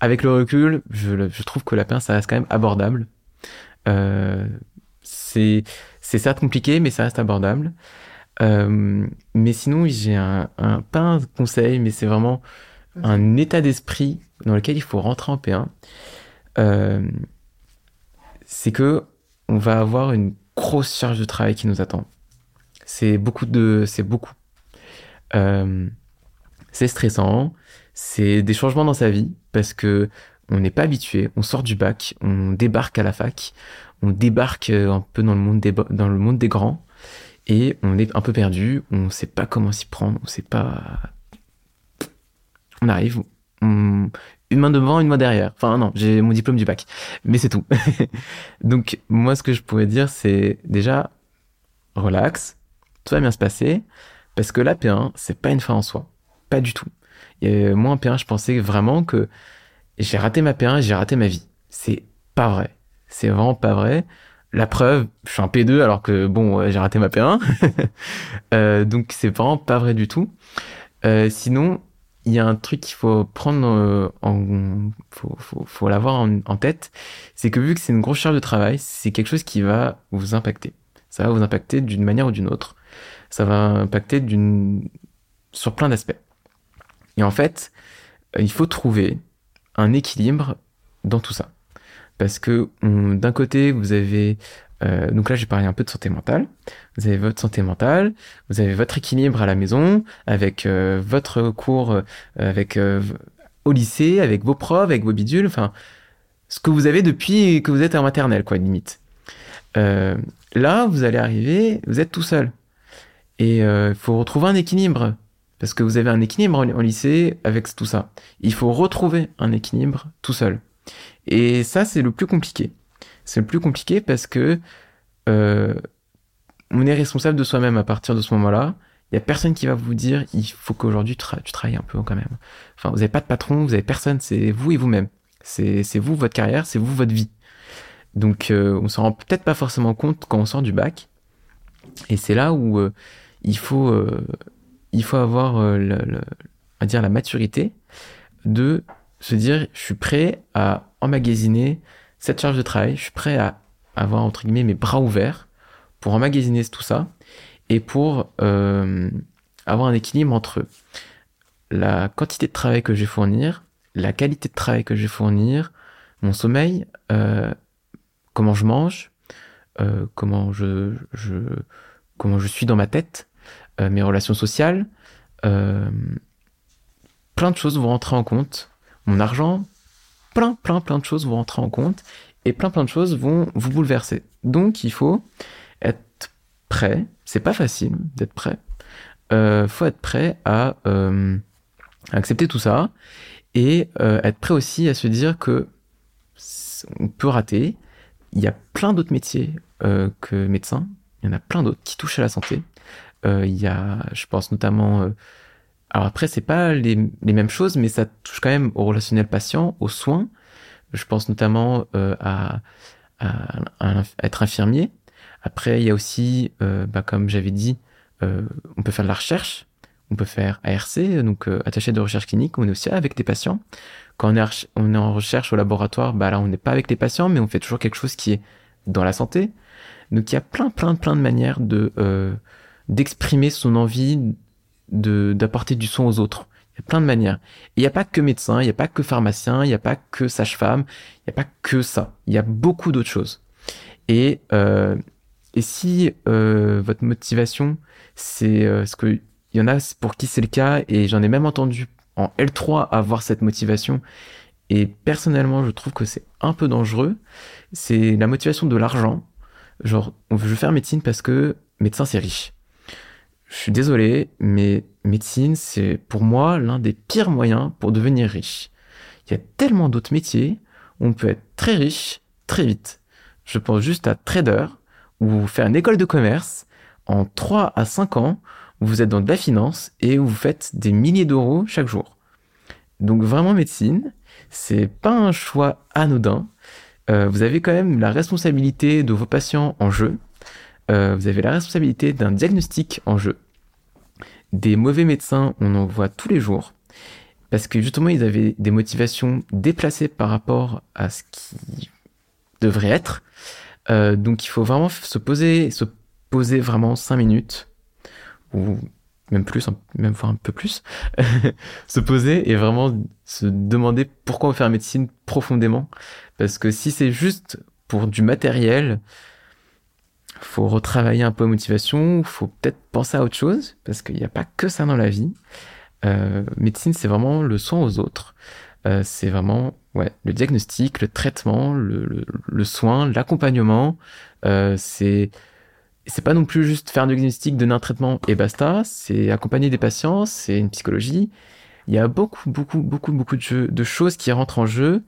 avec le recul, je, je trouve que la P1, ça reste quand même abordable. Euh, c'est c'est certes compliqué, mais ça reste abordable. Euh, mais sinon, j'ai un, un, pas un conseil, mais c'est vraiment un état d'esprit dans lequel il faut rentrer en P1. Euh, c'est que on va avoir une grosse charge de travail qui nous attend. C'est beaucoup de, c'est beaucoup. Euh, c'est stressant, c'est des changements dans sa vie parce que on n'est pas habitué. On sort du bac, on débarque à la fac, on débarque euh, un peu dans le monde des, dans le monde des grands et on est un peu perdu. On ne sait pas comment s'y prendre, on sait pas. On arrive. Une main devant, une main derrière. Enfin non, j'ai mon diplôme du bac, mais c'est tout. Donc moi, ce que je pourrais dire, c'est déjà relax, tout va bien se passer, parce que la P1, c'est pas une fin en soi, pas du tout. Et moi, en P1, je pensais vraiment que j'ai raté ma P1 et j'ai raté ma vie. C'est pas vrai. C'est vraiment pas vrai. La preuve, je suis un P2 alors que bon, j'ai raté ma P1. euh, donc c'est vraiment pas vrai du tout. Euh, sinon, il y a un truc qu'il faut prendre euh, en, faut, faut, faut l'avoir en, en, tête, c'est que vu que c'est une grosse charge de travail, c'est quelque chose qui va vous impacter. Ça va vous impacter d'une manière ou d'une autre. Ça va impacter d'une sur plein d'aspects. Et en fait, euh, il faut trouver un équilibre dans tout ça. Parce que d'un côté, vous avez... Euh, donc là, j'ai parlé un peu de santé mentale. Vous avez votre santé mentale, vous avez votre équilibre à la maison, avec euh, votre cours, euh, avec euh, au lycée, avec vos profs, avec vos bidules, enfin, ce que vous avez depuis que vous êtes en maternelle, quoi, limite. Euh, là, vous allez arriver, vous êtes tout seul. Et il faut retrouver un équilibre. Parce que vous avez un équilibre en, en lycée avec tout ça. Il faut retrouver un équilibre tout seul. Et ça, c'est le plus compliqué. C'est le plus compliqué parce que euh, on est responsable de soi-même à partir de ce moment-là. Il y a personne qui va vous dire il faut qu'aujourd'hui tu, tra tu, travailles un peu quand même. Enfin, vous n'avez pas de patron, vous avez personne, c'est vous et vous-même. C'est vous votre carrière, c'est vous votre vie. Donc euh, on s'en rend peut-être pas forcément compte quand on sort du bac. Et c'est là où euh, il faut euh, il faut avoir à dire la maturité de se dire je suis prêt à emmagasiner cette charge de travail, je suis prêt à avoir entre guillemets mes bras ouverts pour emmagasiner tout ça et pour euh, avoir un équilibre entre la quantité de travail que je vais fournir, la qualité de travail que je vais fournir, mon sommeil, euh, comment je mange, euh, comment je, comment je suis dans ma tête, mes relations sociales, plein de choses vont rentrer en compte, mon argent, plein, plein, plein de choses vont rentrer en compte et plein, plein de choses vont vous bouleverser. Donc, il faut être prêt. C'est pas facile d'être prêt. Euh, faut être prêt à, euh, accepter tout ça et euh, être prêt aussi à se dire que on peut rater. Il y a plein d'autres métiers euh, que médecin. Il y en a plein d'autres qui touchent à la santé. Il y a, je pense notamment alors après, c'est pas les, les, mêmes choses, mais ça touche quand même au relationnel patient, aux soins. Je pense notamment euh, à, à, à, être infirmier. Après, il y a aussi, euh, bah, comme j'avais dit, euh, on peut faire de la recherche, on peut faire ARC, donc euh, attaché de recherche clinique, on est aussi avec des patients. Quand on est, on est en recherche au laboratoire, bah là, on n'est pas avec les patients, mais on fait toujours quelque chose qui est dans la santé. Donc il y a plein, plein, plein de manières de euh, d'exprimer son envie d'apporter du son aux autres. Il y a plein de manières. Il n'y a pas que médecin, il n'y a pas que pharmacien, il n'y a pas que sage-femme, il n'y a pas que ça. Il y a beaucoup d'autres choses. Et, euh, et si euh, votre motivation, c'est euh, ce que il y en a pour qui c'est le cas, et j'en ai même entendu en L3 avoir cette motivation. Et personnellement, je trouve que c'est un peu dangereux. C'est la motivation de l'argent. Genre, on veut faire médecine parce que médecin c'est riche je suis désolé, mais médecine, c'est pour moi l'un des pires moyens pour devenir riche. Il y a tellement d'autres métiers où on peut être très riche très vite. Je pense juste à trader, où vous faites une école de commerce en 3 à 5 ans, où vous êtes dans de la finance et où vous faites des milliers d'euros chaque jour. Donc vraiment médecine, c'est pas un choix anodin. Euh, vous avez quand même la responsabilité de vos patients en jeu euh, vous avez la responsabilité d'un diagnostic en jeu. Des mauvais médecins, on en voit tous les jours. parce que justement, ils avaient des motivations déplacées par rapport à ce qui devrait être. Euh, donc, il faut vraiment se poser, se poser vraiment cinq minutes, ou même plus, même voire un peu plus, se poser et vraiment se demander pourquoi on fait la médecine profondément. Parce que si c'est juste pour du matériel, faut retravailler un peu la motivation, faut peut-être penser à autre chose, parce qu'il n'y a pas que ça dans la vie. Euh, médecine, c'est vraiment le soin aux autres. Euh, c'est vraiment ouais, le diagnostic, le traitement, le, le, soin, l'accompagnement. Euh, c'est c'est pas non plus juste faire un diagnostic, donner un traitement et basta. C'est accompagner des patients, c'est une psychologie. Il y a beaucoup, beaucoup, beaucoup, beaucoup de, jeux, de choses qui rentrent en jeu.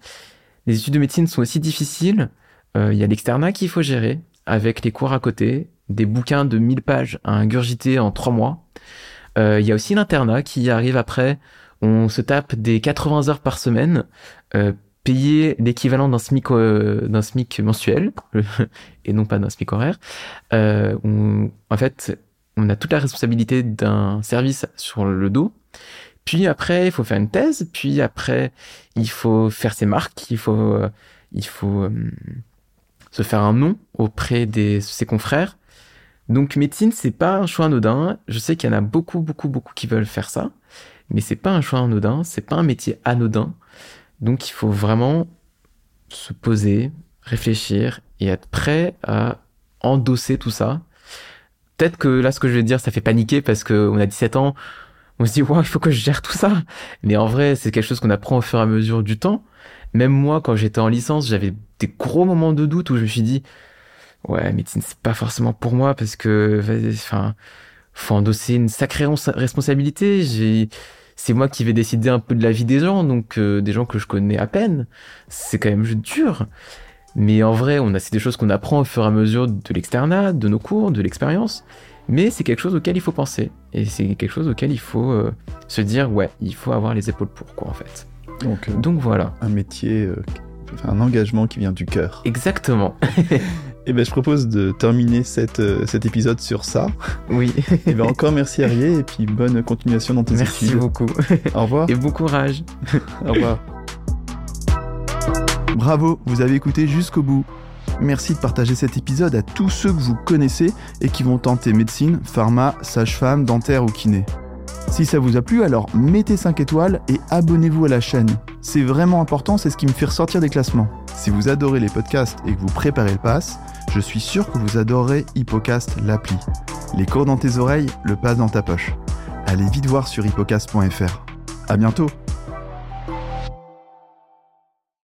Les études de médecine sont aussi difficiles. Euh, il y a l'externat qu'il faut gérer avec les cours à côté, des bouquins de 1000 pages à ingurgiter en 3 mois. Euh, il y a aussi l'internat qui arrive après. On se tape des 80 heures par semaine, euh, payé l'équivalent d'un SMIC, euh, SMIC mensuel, et non pas d'un SMIC horaire. Euh, en fait, on a toute la responsabilité d'un service sur le dos. Puis après, il faut faire une thèse. Puis après, il faut faire ses marques. Il faut, il faut se faire un nom auprès de ses confrères. Donc médecine, c'est pas un choix anodin. Je sais qu'il y en a beaucoup, beaucoup, beaucoup qui veulent faire ça, mais c'est pas un choix anodin, c'est pas un métier anodin. Donc il faut vraiment se poser, réfléchir et être prêt à endosser tout ça. Peut-être que là, ce que je vais dire, ça fait paniquer parce qu'on a 17 ans, on se dit, wow, il faut que je gère tout ça. Mais en vrai, c'est quelque chose qu'on apprend au fur et à mesure du temps. Même moi, quand j'étais en licence, j'avais des gros moments de doute où je me suis dit, ouais, médecine, c'est pas forcément pour moi parce que, enfin, faut endosser une sacrée responsabilité. C'est moi qui vais décider un peu de la vie des gens, donc euh, des gens que je connais à peine. C'est quand même dur. Mais en vrai, on a, c'est des choses qu'on apprend au fur et à mesure de l'externat, de nos cours, de l'expérience. Mais c'est quelque chose auquel il faut penser. Et c'est quelque chose auquel il faut euh, se dire, ouais, il faut avoir les épaules pour, quoi, en fait. Donc, euh, Donc voilà. Un métier, un engagement qui vient du cœur. Exactement. Eh ben, je propose de terminer cette, euh, cet épisode sur ça. Oui. et eh ben, encore merci Arié et puis bonne continuation dans tes merci études. Merci beaucoup. Au revoir. Et bon courage. Au revoir. Bravo, vous avez écouté jusqu'au bout. Merci de partager cet épisode à tous ceux que vous connaissez et qui vont tenter médecine, pharma, sage-femme, dentaire ou kiné. Si ça vous a plu, alors mettez 5 étoiles et abonnez-vous à la chaîne. C'est vraiment important, c'est ce qui me fait ressortir des classements. Si vous adorez les podcasts et que vous préparez le pass, je suis sûr que vous adorerez Hippocast l'appli. Les cours dans tes oreilles, le pass dans ta poche. Allez vite voir sur hippocast.fr. À bientôt